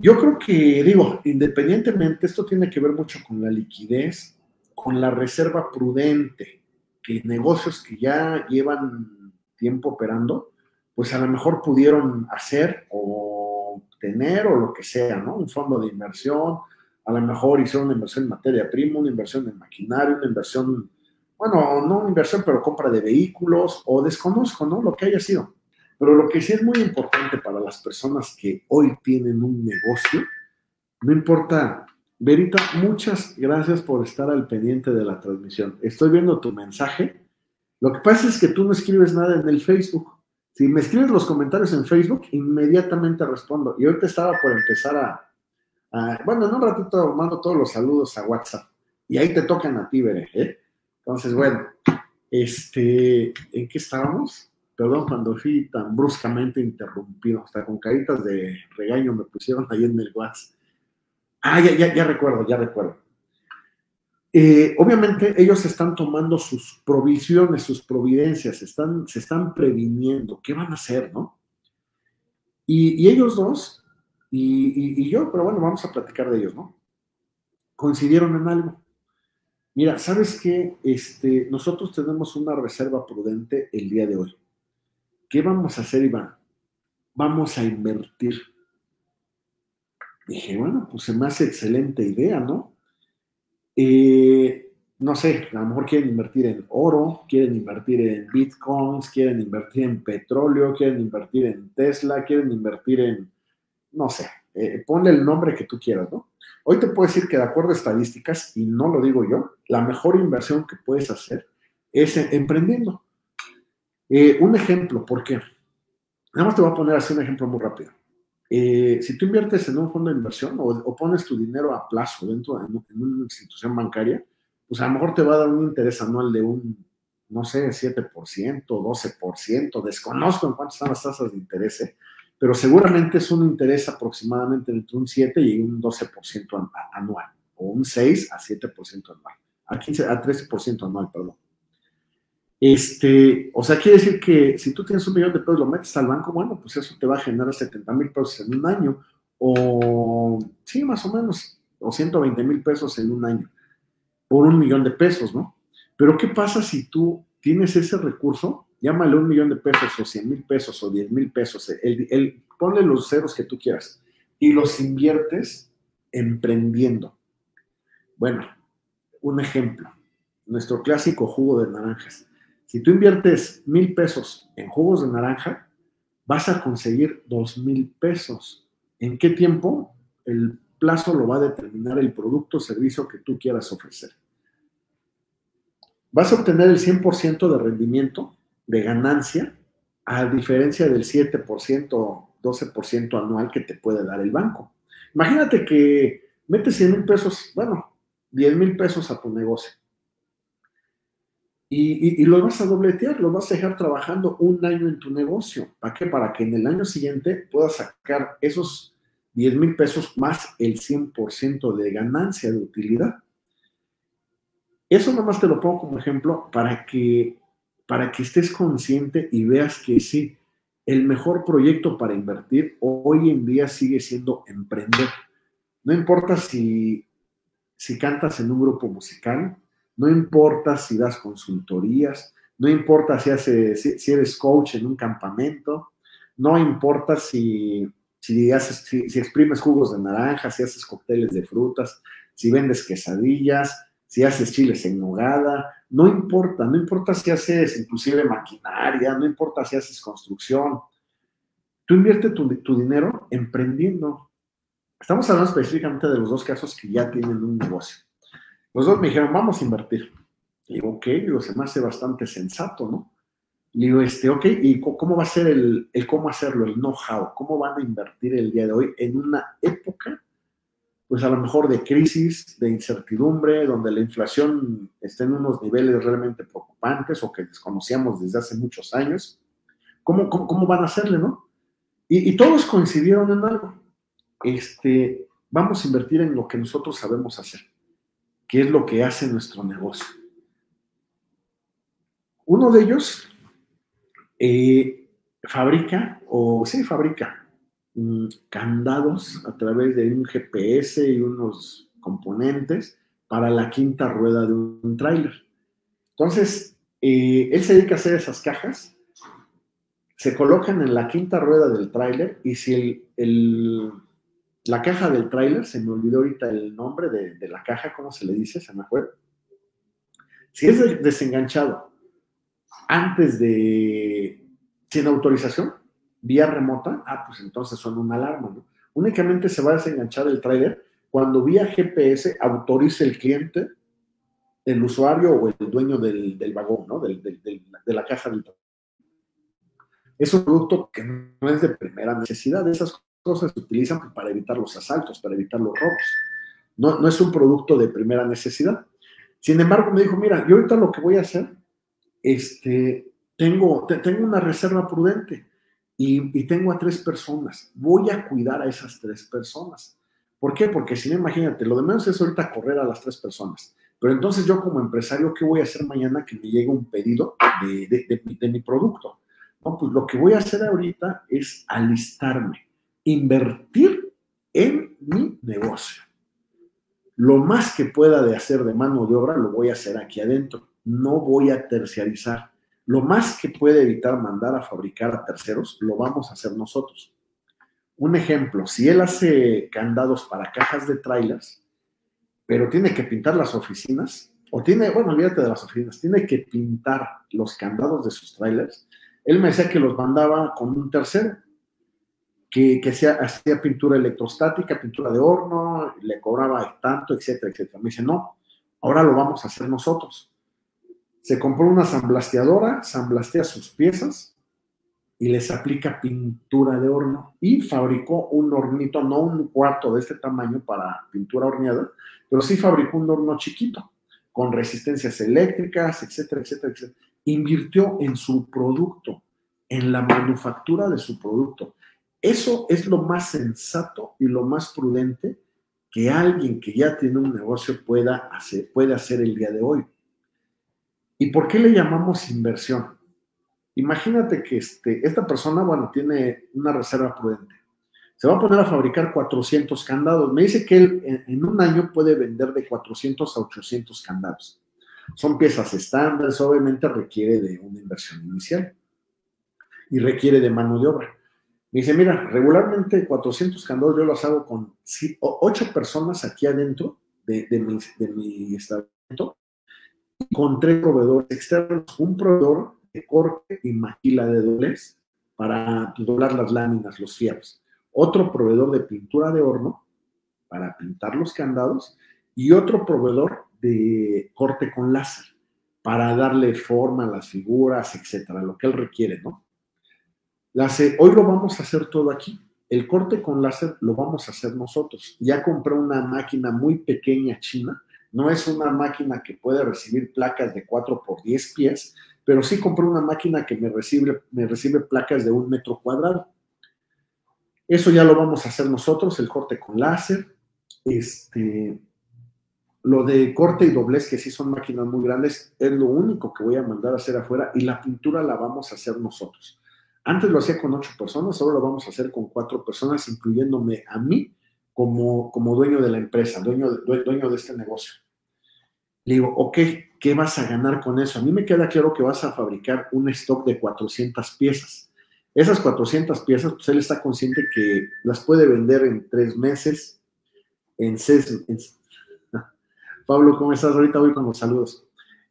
Yo creo que, digo, independientemente, esto tiene que ver mucho con la liquidez, con la reserva prudente, que negocios que ya llevan tiempo operando, pues a lo mejor pudieron hacer o tener o lo que sea, ¿no? Un fondo de inversión, a lo mejor hicieron una inversión en materia prima, una inversión en maquinaria, una inversión, bueno, no una inversión, pero compra de vehículos o desconozco, ¿no? Lo que haya sido. Pero lo que sí es muy importante para las personas que hoy tienen un negocio, no importa. Verita, muchas gracias por estar al pendiente de la transmisión. Estoy viendo tu mensaje. Lo que pasa es que tú no escribes nada en el Facebook. Si me escribes los comentarios en Facebook, inmediatamente respondo. Y te estaba por empezar a, bueno, en un ratito mando todos los saludos a WhatsApp. Y ahí te tocan a ti, Veré. ¿eh? Entonces, bueno, este, ¿en qué estábamos? Perdón cuando fui tan bruscamente interrumpido, hasta con caritas de regaño me pusieron ahí en el WhatsApp. Ah, ya, ya, ya recuerdo, ya recuerdo. Eh, obviamente ellos están tomando sus provisiones, sus providencias, están, se están previniendo qué van a hacer, ¿no? Y, ellos dos, y, yo, pero bueno, vamos a platicar de ellos, ¿no? Coincidieron en algo. Mira, ¿sabes qué? Este, nosotros tenemos una reserva prudente el día de hoy. ¿Qué vamos a hacer, Iván? Vamos a invertir. Dije, bueno, pues se me hace excelente idea, ¿no? Eh, no sé, a lo mejor quieren invertir en oro, quieren invertir en bitcoins, quieren invertir en petróleo, quieren invertir en Tesla, quieren invertir en, no sé, eh, ponle el nombre que tú quieras, ¿no? Hoy te puedo decir que de acuerdo a estadísticas, y no lo digo yo, la mejor inversión que puedes hacer es emprendiendo. Eh, un ejemplo, ¿por qué? Nada más te voy a poner así un ejemplo muy rápido. Eh, si tú inviertes en un fondo de inversión o, pones tu dinero a plazo dentro de una institución bancaria, pues a lo mejor te va a dar un interés anual de un, no sé, 7%, 12%, desconozco en cuánto están las tasas de interés, ¿eh? pero seguramente es un interés aproximadamente entre un 7 y un 12% anual, o un 6 a 7% anual, a, 15, a 13% anual, perdón. Este, o sea, quiere decir que si tú tienes un millón de pesos, lo metes al banco, bueno, pues eso te va a generar 70 mil pesos en un año, o sí, más o menos, o 120 mil pesos en un año, por un millón de pesos, ¿no? Pero ¿qué pasa si tú tienes ese recurso? Llámale un millón de pesos, o 100 mil pesos, o 10 mil pesos, el, ponle los ceros que tú quieras, y los inviertes emprendiendo. Bueno, un ejemplo, nuestro clásico jugo de naranjas si tú inviertes mil pesos en jugos de naranja, vas a conseguir dos mil pesos. ¿En qué tiempo? El plazo lo va a determinar el producto o servicio que tú quieras ofrecer. Vas a obtener el 100% de rendimiento, de ganancia, a diferencia del 7% o 12% anual que te puede dar el banco. Imagínate que metes 100 mil pesos, bueno, 10 mil pesos a tu negocio y, lo vas a dobletear, lo vas a dejar trabajando un año en tu negocio. ¿Para qué? Para que en el año siguiente puedas sacar esos 10 mil pesos más el 100% de ganancia de utilidad. Eso nomás te lo pongo como ejemplo para que, para que estés consciente y veas que sí, el mejor proyecto para invertir hoy en día sigue siendo emprender. No importa si, si cantas en un grupo musical, no importa si das consultorías, no importa si, si, eres coach en un campamento, no importa si, si, haces, si, exprimes jugos de naranja, si haces cócteles de frutas, si vendes quesadillas, si haces chiles en nogada, no importa, no importa si haces inclusive maquinaria, no importa si haces construcción. Tú invierte tu, tu dinero emprendiendo. Estamos hablando específicamente de los dos casos que ya tienen un negocio. Los dos me dijeron, vamos a invertir. Le digo, ok, digo, se me hace bastante sensato, ¿no? Le digo, este, ok, ¿y cómo va a ser el, cómo hacerlo, el know-how? ¿Cómo van a invertir el día de hoy en una época, pues a lo mejor de crisis, de incertidumbre, donde la inflación está en unos niveles realmente preocupantes o que desconocíamos desde hace muchos años? ¿Cómo, cómo, van a hacerle, no? Y, y todos coincidieron en algo. Este, vamos a invertir en lo que nosotros sabemos hacer qué es lo que hace nuestro negocio. Uno de ellos eh, fabrica, o sí, fabrica mm, candados a través de un GPS y unos componentes para la quinta rueda de un tráiler. Entonces, eh, él se dedica a hacer esas cajas, se colocan en la quinta rueda del tráiler y si el la caja del tráiler, se me olvidó ahorita el nombre de, la caja, ¿cómo se le dice? Se me acuerda. Si es desenganchado antes de, sin autorización, vía remota, ah, pues entonces son una alarma, ¿no? Únicamente se va a desenganchar el tráiler cuando vía GPS autorice el cliente, el usuario o el dueño del, vagón, ¿no? de la caja del tráiler. Es un producto que no es de primera necesidad. Esas cosas se utilizan para evitar los asaltos, para evitar los robos. No, no es un producto de primera necesidad. Sin embargo, me dijo, mira, yo ahorita lo que voy a hacer, este, tengo, tengo una reserva prudente y, tengo a tres personas. Voy a cuidar a esas tres personas. ¿Por qué? Porque si no, imagínate, lo de menos es ahorita correr a las tres personas. Pero entonces yo como empresario, ¿qué voy a hacer mañana que me llegue un pedido de, de mi producto? No, pues lo que voy a hacer ahorita es alistarme invertir en mi negocio. Lo más que pueda de hacer de mano de obra lo voy a hacer aquí adentro. No voy a terciarizar. Lo más que puede evitar mandar a fabricar a terceros, lo vamos a hacer nosotros. Un ejemplo, si él hace candados para cajas de trailers, pero tiene que pintar las oficinas, o tiene, bueno, olvídate de las oficinas, tiene que pintar los candados de sus trailers, él me decía que los mandaba con un tercero que, que hacía, pintura electrostática, pintura de horno, le cobraba tanto, etcétera, etcétera. Me dice, no, ahora lo vamos a hacer nosotros. Se compró una samblasteadora, samblastea sus piezas y les aplica pintura de horno y fabricó un hornito, no un cuarto de este tamaño para pintura horneada, pero sí fabricó un horno chiquito con resistencias eléctricas, etcétera, etcétera, etcétera. Invirtió en su producto, en la manufactura de su producto eso es lo más sensato y lo más prudente que alguien que ya tiene un negocio pueda hacer, puede hacer el día de hoy. ¿Y por qué le llamamos inversión? Imagínate que este, esta persona, bueno, tiene una reserva prudente. Se va a poner a fabricar 400 candados. Me dice que él en, en un año puede vender de 400 a 800 candados. Son piezas estándares, obviamente requiere de una inversión inicial y requiere de mano de obra. Me dice, mira, regularmente 400 candados yo los hago con 8 personas aquí adentro de, mi, de mi establecimiento con tres proveedores externos. Un proveedor de corte y maquila de dobles para doblar las láminas, los fierros. Otro proveedor de pintura de horno para pintar los candados y otro proveedor de corte con láser para darle forma a las figuras, etcétera, lo que él requiere, ¿no? Hoy lo vamos a hacer todo aquí. El corte con láser lo vamos a hacer nosotros. Ya compré una máquina muy pequeña china. No es una máquina que puede recibir placas de 4 por 10 pies, pero sí compré una máquina que me recibe, me recibe placas de un metro cuadrado. Eso ya lo vamos a hacer nosotros, el corte con láser. Este, lo de corte y doblez, que sí son máquinas muy grandes, es lo único que voy a mandar a hacer afuera y la pintura la vamos a hacer nosotros. Antes lo hacía con ocho personas, ahora lo vamos a hacer con cuatro personas, incluyéndome a mí como, como dueño de la empresa, dueño, dueño de este negocio. Le digo, ok, ¿qué vas a ganar con eso? A mí me queda claro que vas a fabricar un stock de 400 piezas. Esas 400 piezas, pues él está consciente que las puede vender en tres meses, en seis... Pablo, ¿cómo estás? Ahorita voy con los saludos.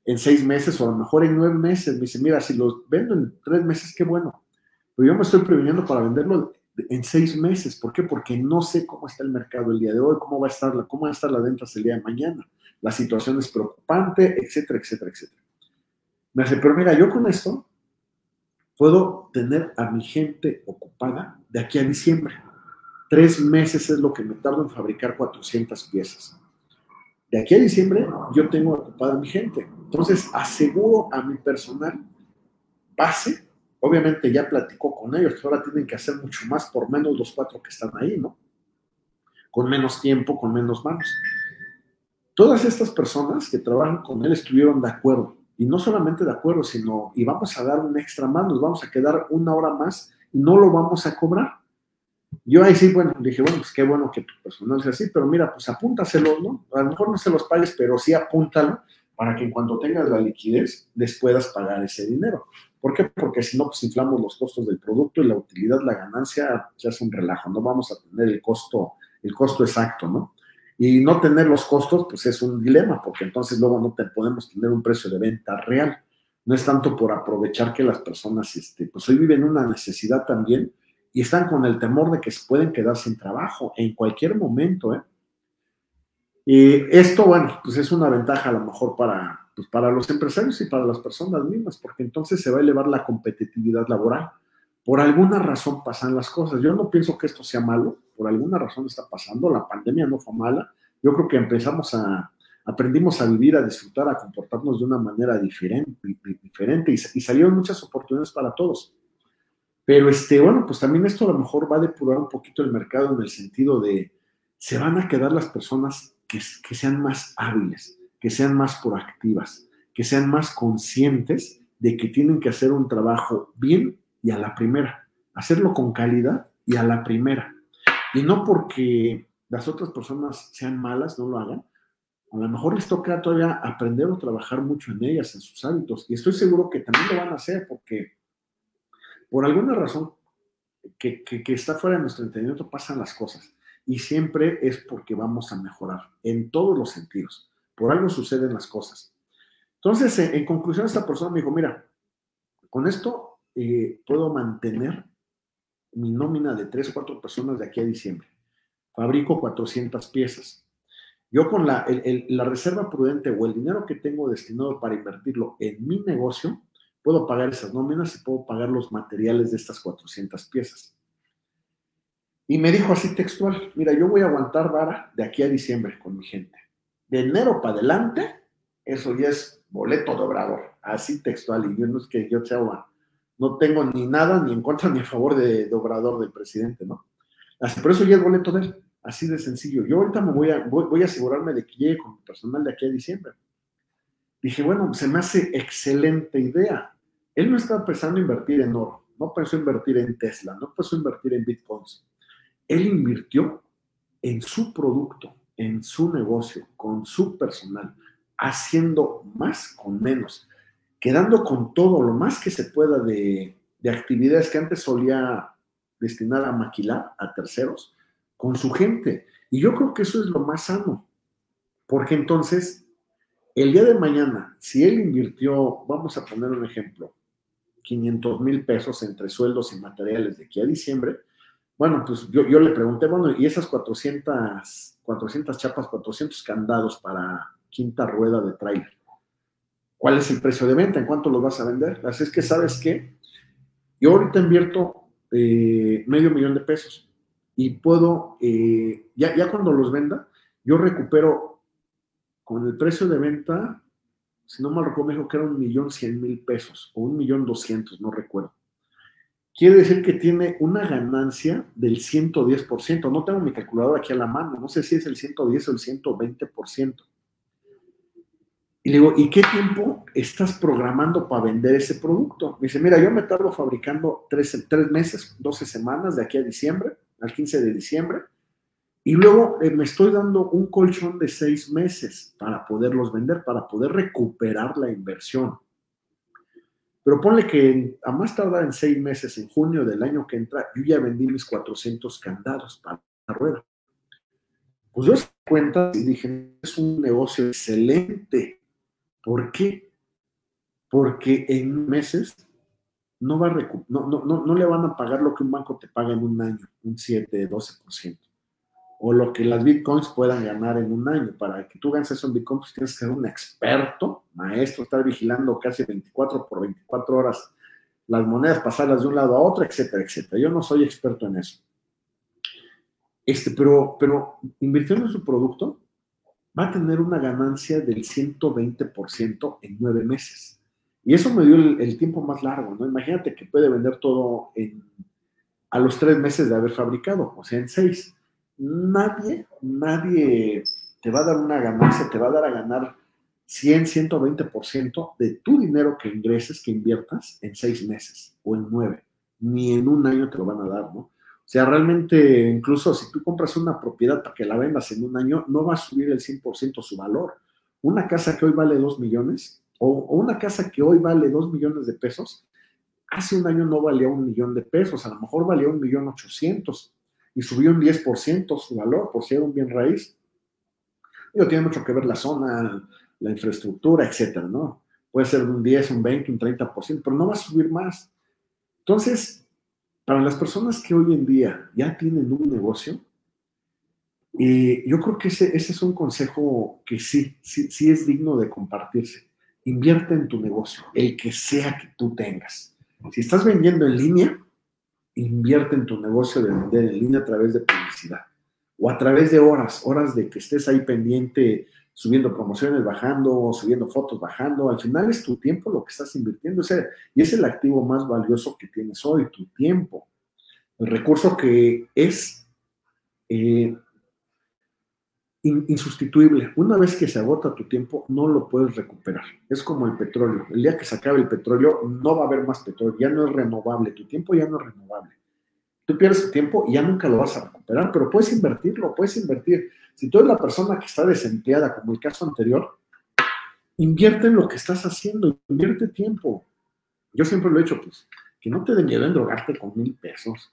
En seis meses o a lo mejor en nueve meses. Me dice, mira, si los vendo en tres meses, qué bueno. Pero yo me estoy previniendo para venderlo en seis meses. ¿Por qué? Porque no sé cómo está el mercado el día de hoy, cómo va a estar, cómo va a estar la venta el día de mañana. La situación es preocupante, etcétera, etcétera, etcétera. Me dice, pero mira, yo con esto puedo tener a mi gente ocupada de aquí a diciembre. Tres meses es lo que me tardo en fabricar 400 piezas. De aquí a diciembre yo tengo ocupada a mi gente. Entonces aseguro a mi personal base Obviamente ya platicó con ellos, ahora tienen que hacer mucho más por menos los cuatro que están ahí, ¿no? Con menos tiempo, con menos manos. Todas estas personas que trabajan con él estuvieron de acuerdo. Y no solamente de acuerdo, sino, y vamos a dar un extra más, nos vamos a quedar una hora más y no lo vamos a cobrar. Yo ahí sí, bueno, dije, bueno, pues qué bueno que tu personal sea así, pero mira, pues apúntaselo, ¿no? A lo mejor no se los pagues, pero sí apúntalo para que cuando tengas la liquidez les puedas pagar ese dinero. ¿Por qué? Porque si no, pues inflamos los costos del producto y la utilidad, la ganancia, ya es un relajo, no vamos a tener el costo, el costo exacto, ¿no? Y no tener los costos, pues es un dilema, porque entonces luego no te podemos tener un precio de venta real. No es tanto por aprovechar que las personas, este, pues hoy viven una necesidad también y están con el temor de que se pueden quedar sin trabajo en cualquier momento, ¿eh? Y esto, bueno, pues es una ventaja a lo mejor para, pues para los empresarios y para las personas mismas, porque entonces se va a elevar la competitividad laboral. Por alguna razón pasan las cosas. Yo no pienso que esto sea malo, por alguna razón está pasando. La pandemia no fue mala. Yo creo que empezamos a, aprendimos a vivir, a disfrutar, a comportarnos de una manera diferente, diferente y, y salieron muchas oportunidades para todos. Pero este, bueno, pues también esto a lo mejor va a depurar un poquito el mercado en el sentido de se van a quedar las personas que, sean más hábiles, que sean más proactivas, que sean más conscientes de que tienen que hacer un trabajo bien y a la primera, hacerlo con calidad y a la primera. Y no porque las otras personas sean malas, no lo hagan. A lo mejor les toca todavía aprender o trabajar mucho en ellas, en sus hábitos. Y estoy seguro que también lo van a hacer porque por alguna razón que, que está fuera de nuestro entendimiento pasan las cosas y siempre es porque vamos a mejorar en todos los sentidos. Por algo suceden las cosas. Entonces, en, conclusión, esta persona me dijo, mira, con esto eh, puedo mantener mi nómina de tres o cuatro personas de aquí a diciembre. Fabrico 400 piezas. Yo con la, la reserva prudente o el dinero que tengo destinado para invertirlo en mi negocio, puedo pagar esas nóminas y puedo pagar los materiales de estas 400 piezas. Y me dijo así textual, mira, yo voy a aguantar vara de aquí a diciembre con mi gente. De enero para adelante, eso ya es boleto de obrador, así textual. Y yo no es que yo sea, no tengo ni nada ni en contra ni a favor de, obrador del presidente, ¿no? Así, por eso ya es boleto de él, así de sencillo. Yo ahorita me voy a, voy, a asegurarme de que llegue con mi personal de aquí a diciembre. Dije, bueno, se me hace excelente idea. Él no estaba pensando en invertir en oro, no pensó invertir en Tesla, no pensó invertir en bitcoins él invirtió en su producto, en su negocio, con su personal, haciendo más con menos, quedando con todo lo más que se pueda de, actividades que antes solía destinar a maquilar a terceros, con su gente. Y yo creo que eso es lo más sano, porque entonces, el día de mañana, si él invirtió, vamos a poner un ejemplo, 500 mil pesos entre sueldos y materiales de aquí a diciembre, bueno, pues yo, le pregunté, bueno, y esas 400, 400 chapas, 400 candados para quinta rueda de trailer, ¿cuál es el precio de venta? ¿En cuánto los vas a vender? Así es que, ¿sabes qué? Yo ahorita invierto eh, medio millón de pesos y puedo, eh, ya, ya cuando los venda, yo recupero con el precio de venta, si no mal recuerdo, me dijo que era un millón cien mil pesos o un millón doscientos, no recuerdo quiere decir que tiene una ganancia del 110%. No tengo mi calculadora aquí a la mano, no sé si es el 110 o el 120%. Y le digo, ¿y qué tiempo estás programando para vender ese producto? Me dice, mira, yo me tardo fabricando tres, tres meses, 12 semanas de aquí a diciembre, al 15 de diciembre, Y luego eh, me estoy dando un colchón de seis meses para poderlos vender, para poder recuperar la inversión. Pero ponle que a más tardar en seis meses, en junio del año que entra, yo ya vendí mis 400 candados para la rueda. Pues yo se cuenta y dije, es un negocio excelente. ¿Por qué? Porque en meses no, va no, no, no, le van a pagar lo que un banco te paga en un año, un 7, 12%. O lo que las bitcoins puedan ganar en un año. Para que tú ganes eso en bitcoins, pues tienes que ser un experto, maestro, estar vigilando casi 24 por 24 horas las monedas, pasarlas de un lado a otro, etcétera, etcétera. Yo no soy experto en eso. Este, pero, pero invirtiendo en su producto, va a tener una ganancia del 120% en nueve meses. Y eso me dio el, tiempo más largo, ¿no? Imagínate que puede vender todo en, a los tres meses de haber fabricado, o sea, en seis. Nadie, nadie te va a dar una ganancia, te va a dar a ganar 100, 120% de tu dinero que ingreses, que inviertas en seis meses o en nueve. Ni en un año te lo van a dar, ¿no? O sea, realmente, incluso si tú compras una propiedad para que la vendas en un año, no va a subir el 100% su valor. Una casa que hoy vale 2 millones, o, una casa que hoy vale 2 millones de pesos, hace un año no valía un millón de pesos, a lo mejor valía un millón ochocientos y subió un 10% su valor por ser un bien raíz. Digo, tiene mucho que ver la zona, la infraestructura, etcétera, ¿no? Puede ser un 10, un 20, un 30%, pero no va a subir más. Entonces, para las personas que hoy en día ya tienen un negocio, y yo creo que ese, ese es un consejo que sí, sí, sí es digno de compartirse invierte en tu negocio, el que sea que tú tengas. Si estás vendiendo en línea, invierte en tu negocio de vender en línea a través de publicidad o a través de horas, horas de que estés ahí pendiente, subiendo promociones, bajando, subiendo fotos, bajando. Al final es tu tiempo lo que estás invirtiendo y es el activo más valioso que tienes hoy, tu tiempo. El recurso que es eh, insustituible. Una vez que se agota tu tiempo, no lo puedes recuperar. Es como el petróleo. El día que se acabe el petróleo, no va a haber más petróleo. Ya no es renovable. Tu tiempo ya no es renovable. Tú pierdes tu tiempo y ya nunca lo vas a recuperar, pero puedes invertirlo, puedes invertir. Si tú eres la persona que está desempleada, como el caso anterior, invierte en lo que estás haciendo, invierte tiempo. Yo siempre lo he hecho, pues, que no te dé miedo en drogarte con mil pesos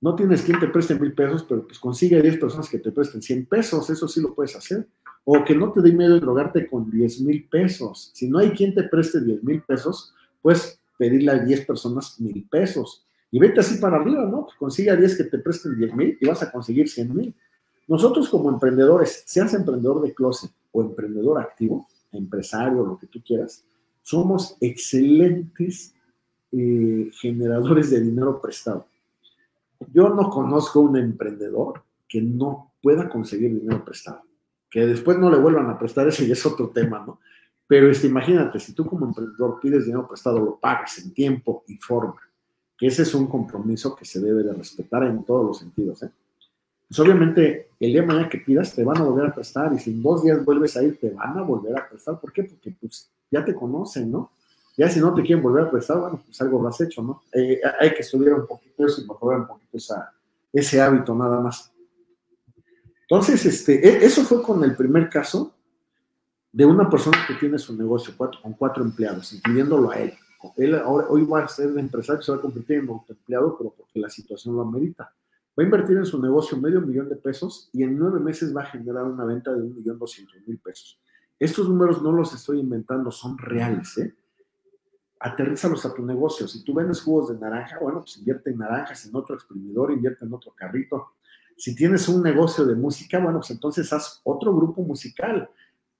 no tienes quien te preste mil pesos, pero pues consigue a 10 personas que te presten 100 pesos, eso sí lo puedes hacer. O que no te dé miedo drogarte con 10 mil pesos. Si no hay quien te preste 10 mil pesos, puedes pedirle a 10 personas mil pesos. Y vete así para arriba, ¿no? Pues consigue a 10 que te presten 10 mil y vas a conseguir 100 mil. Nosotros como emprendedores, seas emprendedor de closet o emprendedor activo, empresario, lo que tú quieras, somos excelentes eh, generadores de dinero prestado. Yo no conozco un emprendedor que no pueda conseguir dinero prestado. Que después no le vuelvan a prestar, ese ya es otro tema, ¿no? Pero este, imagínate, si tú como emprendedor pides dinero prestado, lo pagas en tiempo y forma, que ese es un compromiso que se debe de respetar en todos los sentidos, ¿eh? Pues obviamente el día de mañana que pidas te van a volver a prestar y si en dos días vuelves a ir te van a volver a prestar. ¿Por qué? Porque pues ya te conocen, ¿no? Ya si no te quieren volver a prestar, bueno, pues algo lo has hecho, ¿no? Eh, hay que estudiar un poquito eso y mejorar un poquito ese hábito nada más. Entonces, este, e, eso fue con el primer caso de una persona que tiene su negocio con cuatro empleados, incluyéndolo a él. Él ahora, hoy va a ser empresario, se va a convertir en empleado, pero porque la situación lo amerita. Va a invertir en su negocio medio millón de pesos y en nueve meses va a generar una venta de un millón doscientos mil pesos. Estos números no los estoy inventando, son reales, ¿eh? Aterrízalos a tu negocio. Si tú vendes jugos de naranja, bueno, pues invierte en naranjas, en otro exprimidor, invierte en otro carrito. Si tienes un negocio de música, bueno, pues entonces haz otro grupo musical.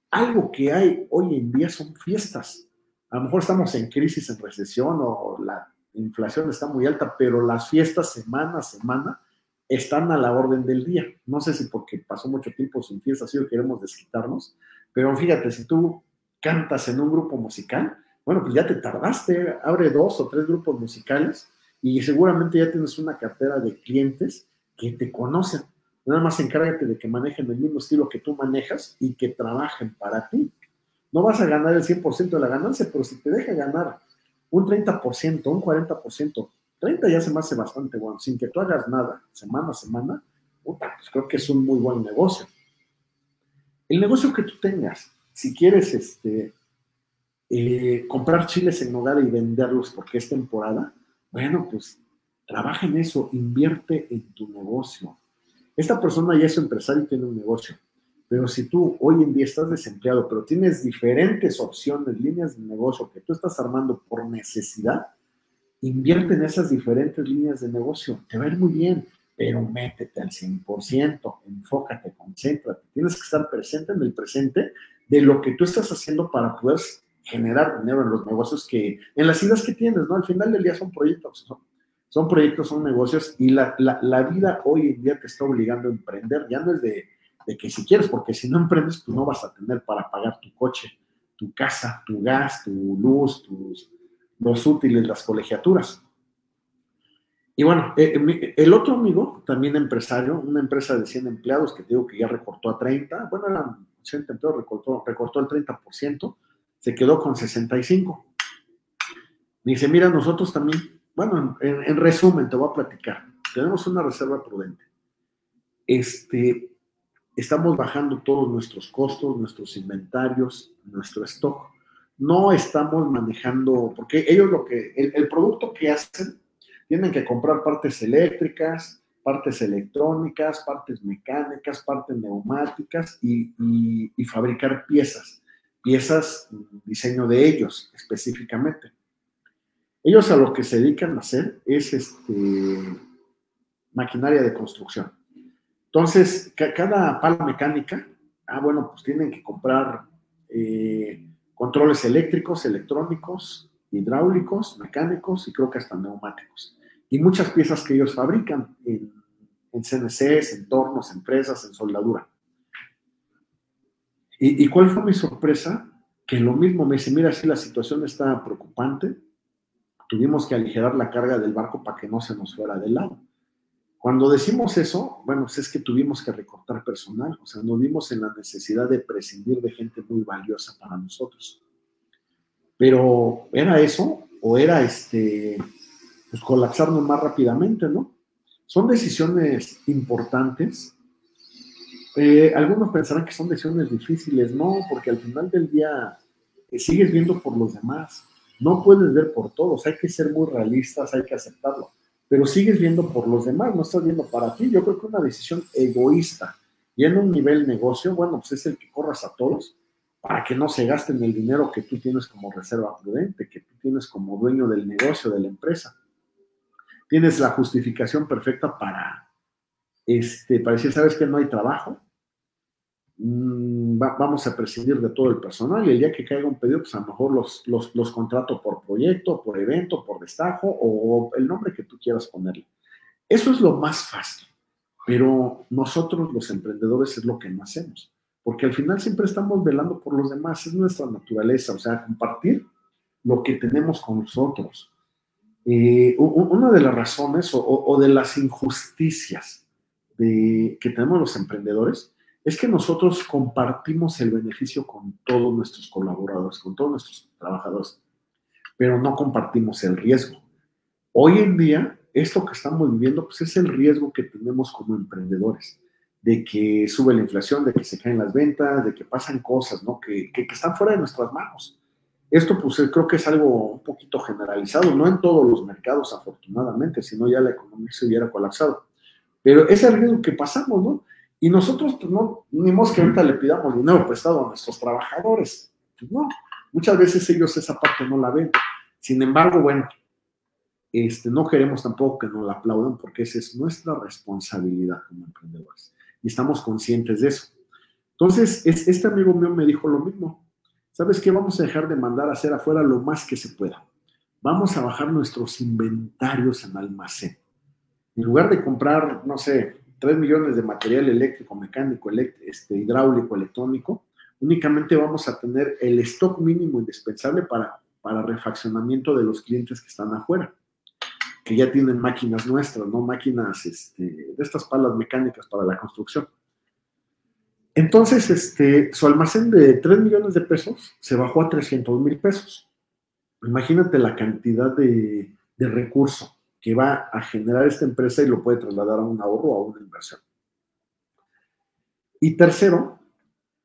Algo que hay hoy en día son fiestas. A lo mejor estamos en crisis, en recesión o la inflación está muy alta, pero las fiestas semana a semana están a la orden del día. No sé si porque pasó mucho tiempo sin fiestas y hoy queremos desquitarnos, pero fíjate, si tú cantas en un grupo musical, bueno, pues ya te tardaste, abre dos o tres grupos musicales y seguramente ya tienes una cartera de clientes que te conocen. Nada más encárgate de que manejen el mismo estilo que tú manejas y que trabajen para ti. No vas a ganar el 100% de la ganancia, pero si te deja ganar un 30%, un 40%, 30 ya se me hace bastante bueno, sin que tú hagas nada, semana a semana, puta, pues creo que es un muy buen negocio. El negocio que tú tengas, si quieres este, eh, comprar chiles en hogar y venderlos porque es temporada, bueno, pues trabaja en eso, invierte en tu negocio. Esta persona ya es empresario y tiene un negocio, pero si tú hoy en día estás desempleado, pero tienes diferentes opciones, líneas de negocio que tú estás armando por necesidad, invierte en esas diferentes líneas de negocio, te va a ir muy bien pero métete al 100%, enfócate, concéntrate. Tienes que estar presente en el presente de lo que tú estás haciendo para poder generar dinero en los negocios que, en las ideas que tienes, ¿no? Al final del día son proyectos, son, proyectos, son negocios y la, vida hoy en día te está obligando a emprender. Ya no es de, que si quieres, porque si no emprendes, tú no vas a tener para pagar tu coche, tu casa, tu gas, tu luz, tus, los útiles, las colegiaturas. Y bueno, eh, eh, el otro amigo, también empresario, una empresa de 100 empleados que digo que ya recortó a 30, bueno, eran 80 empleados, recortó, recortó el 30%, se quedó con 65. Me dice, mira, nosotros también, bueno, en, resumen, te voy a platicar, tenemos una reserva prudente. Este, estamos bajando todos nuestros costos, nuestros inventarios, nuestro stock. No estamos manejando, porque ellos lo que, el producto que hacen tienen que comprar partes eléctricas, partes electrónicas, partes mecánicas, partes neumáticas y, fabricar piezas, piezas diseño de ellos específicamente. Ellos a lo que se dedican a hacer es este, maquinaria de construcción. Entonces, cada pala mecánica, ah, bueno, pues tienen que comprar eh, controles eléctricos, electrónicos, hidráulicos, mecánicos y creo que hasta neumáticos y muchas piezas que ellos fabrican en, en CNCs, en tornos, en presas, en soldadura. ¿Y, cuál fue mi sorpresa? Que lo mismo me dice, mira, si la situación está preocupante, tuvimos que aligerar la carga del barco para que no se nos fuera de lado. Cuando decimos eso, bueno, pues es que tuvimos que recortar personal, o sea, nos vimos en la necesidad de prescindir de gente muy valiosa para nosotros. Pero, ¿era eso? ¿O era este, pues, colapsarnos más rápidamente, ¿no? Son decisiones importantes. Eh, algunos pensarán que son decisiones difíciles, no, porque al final del día eh, sigues viendo por los demás. No puedes ver por todos, hay que ser muy realistas, hay que aceptarlo. Pero sigues viendo por los demás, no estás viendo para ti. Yo creo que una decisión egoísta y en un nivel negocio, bueno, pues es el que corras a todos para que no se gasten el dinero que tú tienes como reserva prudente, que tú tienes como dueño del negocio, de la empresa tienes la justificación perfecta para, este, para decir, ¿sabes que no hay trabajo? Mm, vamos a prescindir de todo el personal y el día que caiga un pedido, pues a lo mejor los, los, los contrato por proyecto, por evento, por destajo o el nombre que tú quieras ponerle. Eso es lo más fácil, pero nosotros los emprendedores es lo que no hacemos, porque al final siempre estamos velando por los demás, es nuestra naturaleza, o sea, compartir lo que tenemos con nosotros. Eh, una de las razones o, de las injusticias de, que tenemos los emprendedores es que nosotros compartimos el beneficio con todos nuestros colaboradores, con todos nuestros trabajadores, pero no compartimos el riesgo. Hoy en día, esto que estamos viviendo, pues es el riesgo que tenemos como emprendedores, de que sube la inflación, de que se caen las ventas, de que pasan cosas, ¿no? que, que están fuera de nuestras manos. Esto pues eh, creo que es algo un poquito generalizado, no en todos los mercados afortunadamente, sino ya la economía se hubiera colapsado. Pero es el riesgo que pasamos, ¿no? Y nosotros pues no, ni modo que ahorita le pidamos dinero prestado a nuestros trabajadores. Pues, no, muchas veces ellos esa parte no la ven. Sin embargo, bueno, este, no queremos tampoco que nos la aplaudan porque esa es nuestra responsabilidad como emprendedores. Y estamos conscientes de eso. Entonces, este amigo mío me dijo lo mismo. ¿sabes qué? Vamos a dejar de mandar a hacer afuera lo más que se pueda. Vamos a bajar nuestros inventarios en almacén. En lugar de comprar, no sé, 3 millones de material eléctrico, mecánico, este, hidráulico, electrónico, únicamente vamos a tener el stock mínimo indispensable para, para refaccionamiento de los clientes que están afuera, que ya tienen máquinas nuestras, ¿no? Máquinas este, de estas palas mecánicas para la construcción. Entonces, este, su almacén de 3 millones de pesos se bajó a 300 mil pesos. Imagínate la cantidad de, de recurso que va a generar esta empresa y lo puede trasladar a un ahorro o a una inversión. Y tercero,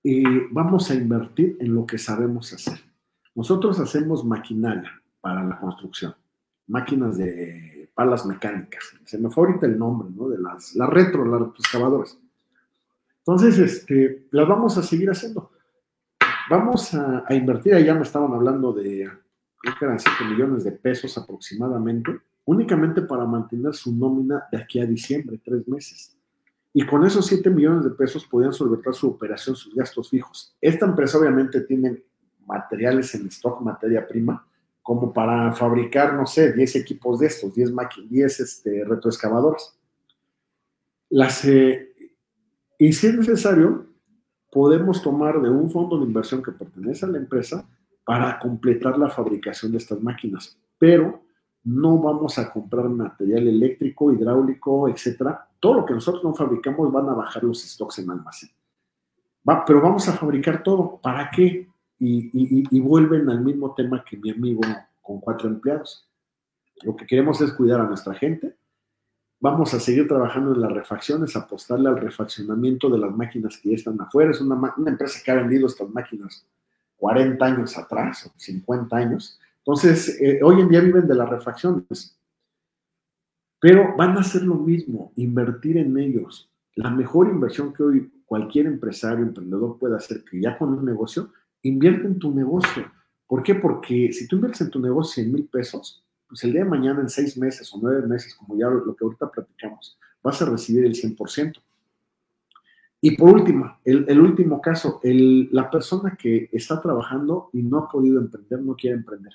eh, vamos a invertir en lo que sabemos hacer. Nosotros hacemos maquinaria para la construcción, máquinas de palas mecánicas. Se me fue ahorita el nombre, ¿no? De las, las retro, las excavadoras. Entonces, este, las vamos a seguir haciendo. Vamos a, a invertir, allá me estaban hablando de, creo que eran 7 millones de pesos aproximadamente, únicamente para mantener su nómina de aquí a diciembre, tres meses. Y con esos 7 millones de pesos podían solventar su operación, sus gastos fijos. Esta empresa obviamente tiene materiales en stock, materia prima, como para fabricar, no sé, 10 equipos de estos, 10, 10 este, retroexcavadoras. Las, eh, y si es necesario, podemos tomar de un fondo de inversión que pertenece a la empresa para completar la fabricación de estas máquinas, pero no vamos a comprar material eléctrico, hidráulico, etcétera. Todo lo que nosotros no fabricamos van a bajar los stocks en almacén. Va, pero vamos a fabricar todo. ¿Para qué? Y, vuelven al mismo tema que mi amigo con cuatro empleados. Lo que queremos es cuidar a nuestra gente. Vamos a seguir trabajando en las refacciones, apostarle al refaccionamiento de las máquinas que ya están afuera. Es una, una empresa que ha vendido estas máquinas 40 años atrás o 50 años. Entonces, eh, hoy en día viven de las refacciones, pero van a hacer lo mismo, invertir en ellos. La mejor inversión que hoy cualquier empresario, emprendedor puede hacer, que ya con un negocio, invierte en tu negocio. ¿Por qué? Porque si tú inviertes en tu negocio 100 mil pesos, pues el día de mañana, en seis meses o nueve meses, como ya lo que ahorita platicamos, vas a recibir el 100%. Y por último, el, último caso, la persona que está trabajando y no ha podido emprender, no quiere emprender.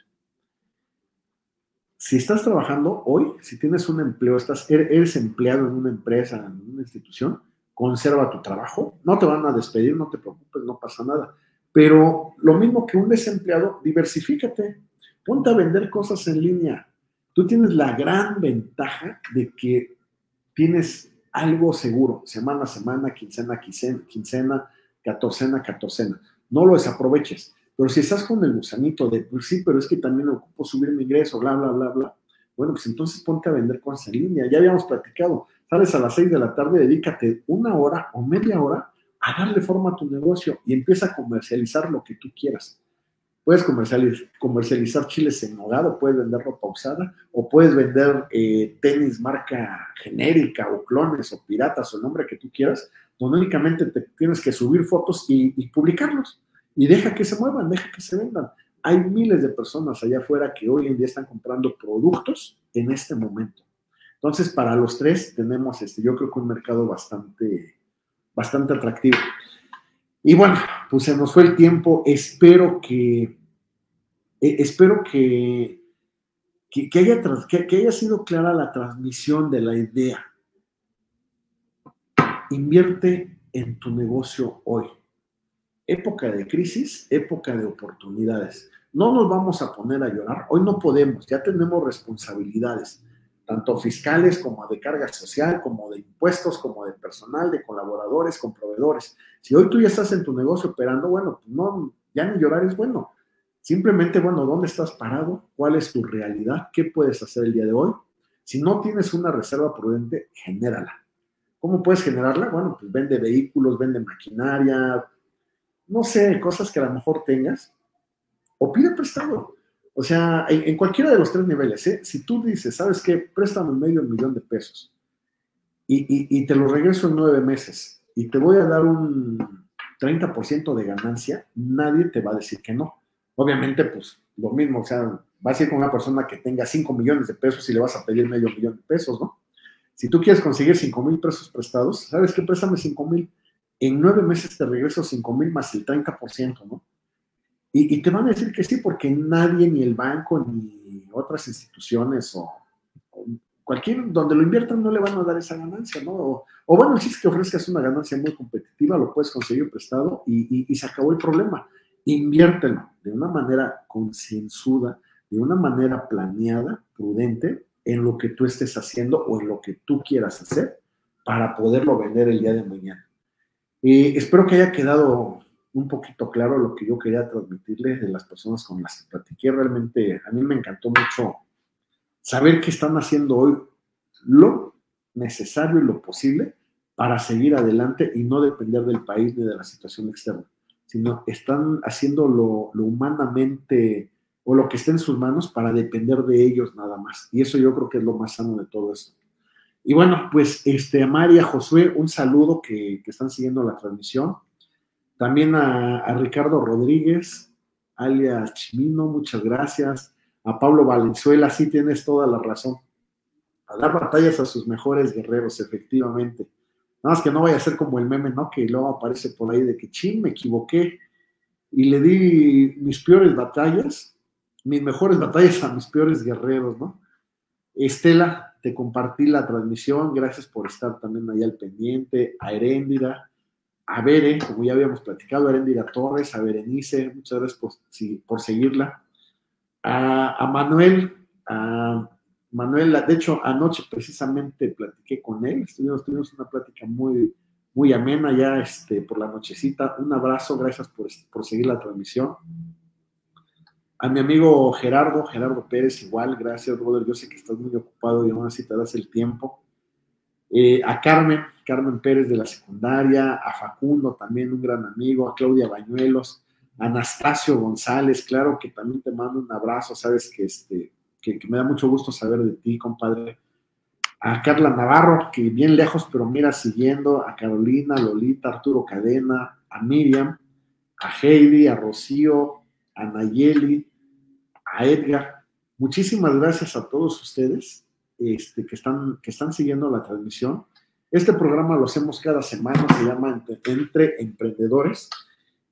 Si estás trabajando hoy, si tienes un empleo, estás, er, eres empleado en una empresa, en una institución, conserva tu trabajo, no te van a despedir, no te preocupes, no pasa nada. Pero lo mismo que un desempleado, diversifícate, ponte a vender cosas en línea. Tú tienes la gran ventaja de que tienes algo seguro, semana a semana, quincena a quincena, quincena, catorcena, catorcena. No lo desaproveches. Pero si estás con el gusanito de, pues sí, pero es que también ocupo subir mi ingreso, bla, bla, bla, bla, bueno, pues entonces ponte a vender cosas en línea. Ya habíamos platicado, sales a las seis de la tarde, dedícate una hora o media hora a darle forma a tu negocio y empieza a comercializar lo que tú quieras. Puedes comercializar, chiles en nogado, puedes vender ropa usada, o puedes vender eh, tenis marca genérica, o clones, o piratas, o el nombre que tú quieras, donde únicamente te tienes que subir fotos y, publicarlos. Y deja que se muevan, deja que se vendan. Hay miles de personas allá afuera que hoy en día están comprando productos en este momento. Entonces, para los tres tenemos, este, yo creo que un mercado bastante, bastante atractivo. Y bueno, pues se nos fue el tiempo. Espero que, eh, espero que, que, haya, que, haya sido clara la transmisión de la idea. Invierte en tu negocio hoy. Época de crisis, época de oportunidades. No nos vamos a poner a llorar. Hoy no podemos, ya tenemos responsabilidades tanto fiscales como de carga social, como de impuestos, como de personal, de colaboradores, con proveedores. Si hoy tú ya estás en tu negocio operando, bueno, pues no, ya ni llorar es bueno. Simplemente, bueno, ¿dónde estás parado? ¿Cuál es tu realidad? ¿Qué puedes hacer el día de hoy? Si no tienes una reserva prudente, genérala. ¿Cómo puedes generarla? Bueno, pues vende vehículos, vende maquinaria, no sé, cosas que a lo mejor tengas, o pide prestado. O sea, en, cualquiera de los tres niveles, ¿eh? si tú dices, ¿sabes qué? Préstame medio millón de pesos y, te lo regreso en nueve meses y te voy a dar un 30% de ganancia, nadie te va a decir que no. Obviamente, pues lo mismo, o sea, vas a ir con una persona que tenga 5 millones de pesos y le vas a pedir medio millón de pesos, ¿no? Si tú quieres conseguir 5 mil pesos prestados, ¿sabes qué? Préstame 5 mil. En nueve meses te regreso 5 mil más el 30%, ¿no? Y, te van a decir que sí, porque nadie, ni el banco, ni otras instituciones o, cualquier, donde lo inviertan no le van a dar esa ganancia, ¿no? O, bueno, si es que ofrezcas una ganancia muy competitiva, lo puedes conseguir prestado y, se acabó el problema. Inviértelo de una manera concienzuda, de una manera planeada, prudente, en lo que tú estés haciendo o en lo que tú quieras hacer para poderlo vender el día de mañana. Y espero que haya quedado un poquito claro lo que yo quería transmitirles de las personas con las que platiqué. Realmente a mí me encantó mucho saber que están haciendo hoy lo necesario y lo posible para seguir adelante y no depender del país ni de la situación externa, sino están haciendo lo, humanamente o lo que esté en sus manos para depender de ellos nada más. Y eso yo creo que es lo más sano de todo esto. Y bueno, pues este, a María, Josué, un saludo que, que están siguiendo la transmisión. También a, a, Ricardo Rodríguez, alias Chimino, muchas gracias. A Pablo Valenzuela, sí tienes toda la razón. A dar batallas a sus mejores guerreros, efectivamente. Nada más que no vaya a ser como el meme, ¿no? Que luego aparece por ahí de que, ching, me equivoqué y le di mis peores batallas mis mejores batallas a mis peores guerreros, ¿no? Estela, te compartí la transmisión, gracias por estar también ahí al pendiente, a Heréndira, a Bere, como ya habíamos platicado, a Heréndira Torres, a Berenice, muchas gracias por, por seguirla, a, a, Manuel, a Manuel, de hecho, anoche precisamente platiqué con él, estuvimos, tuvimos una plática muy, muy amena ya este, por la nochecita, un abrazo, gracias por, por seguir la transmisión. A mi amigo Gerardo, Gerardo Pérez, igual, gracias, brother. Yo sé que estás muy ocupado y aún así te das el tiempo. Eh, a Carmen, Carmen Pérez de la secundaria, a Facundo, también un gran amigo, a Claudia Bañuelos, a Anastasio González, claro que también te mando un abrazo, sabes que, este, que, que me da mucho gusto saber de ti, compadre. A Carla Navarro, que bien lejos, pero mira, siguiendo, a Carolina, Lolita, Arturo Cadena, a Miriam, a Heidi, a Rocío, a Nayeli, a Edgar. Muchísimas gracias a todos ustedes este, que, están, que están siguiendo la transmisión. Este programa lo hacemos cada semana, se llama Entre, Emprendedores.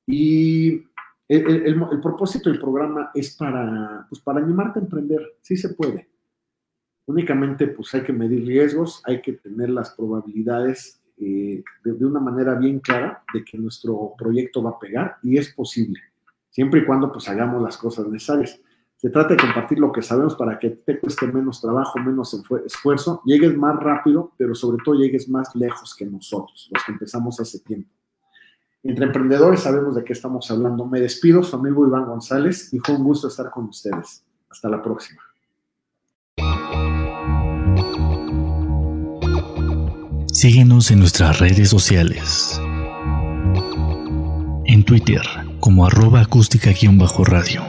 Y el, propósito del programa es para, pues, para animarte a emprender. Sí se puede. Únicamente pues hay que medir riesgos, hay que tener las probabilidades eh, de, de una manera bien clara de que nuestro proyecto va a pegar y es posible, siempre y cuando pues hagamos las cosas necesarias. Se trata de compartir lo que sabemos para que te cueste menos trabajo, menos esfuerzo, llegues más rápido, pero sobre todo llegues más lejos que nosotros, los que empezamos hace tiempo. Entre emprendedores sabemos de qué estamos hablando. Me despido, su amigo Iván González, y fue un gusto estar con ustedes. Hasta la próxima. Síguenos en nuestras redes sociales. En Twitter como arroba acústica-radio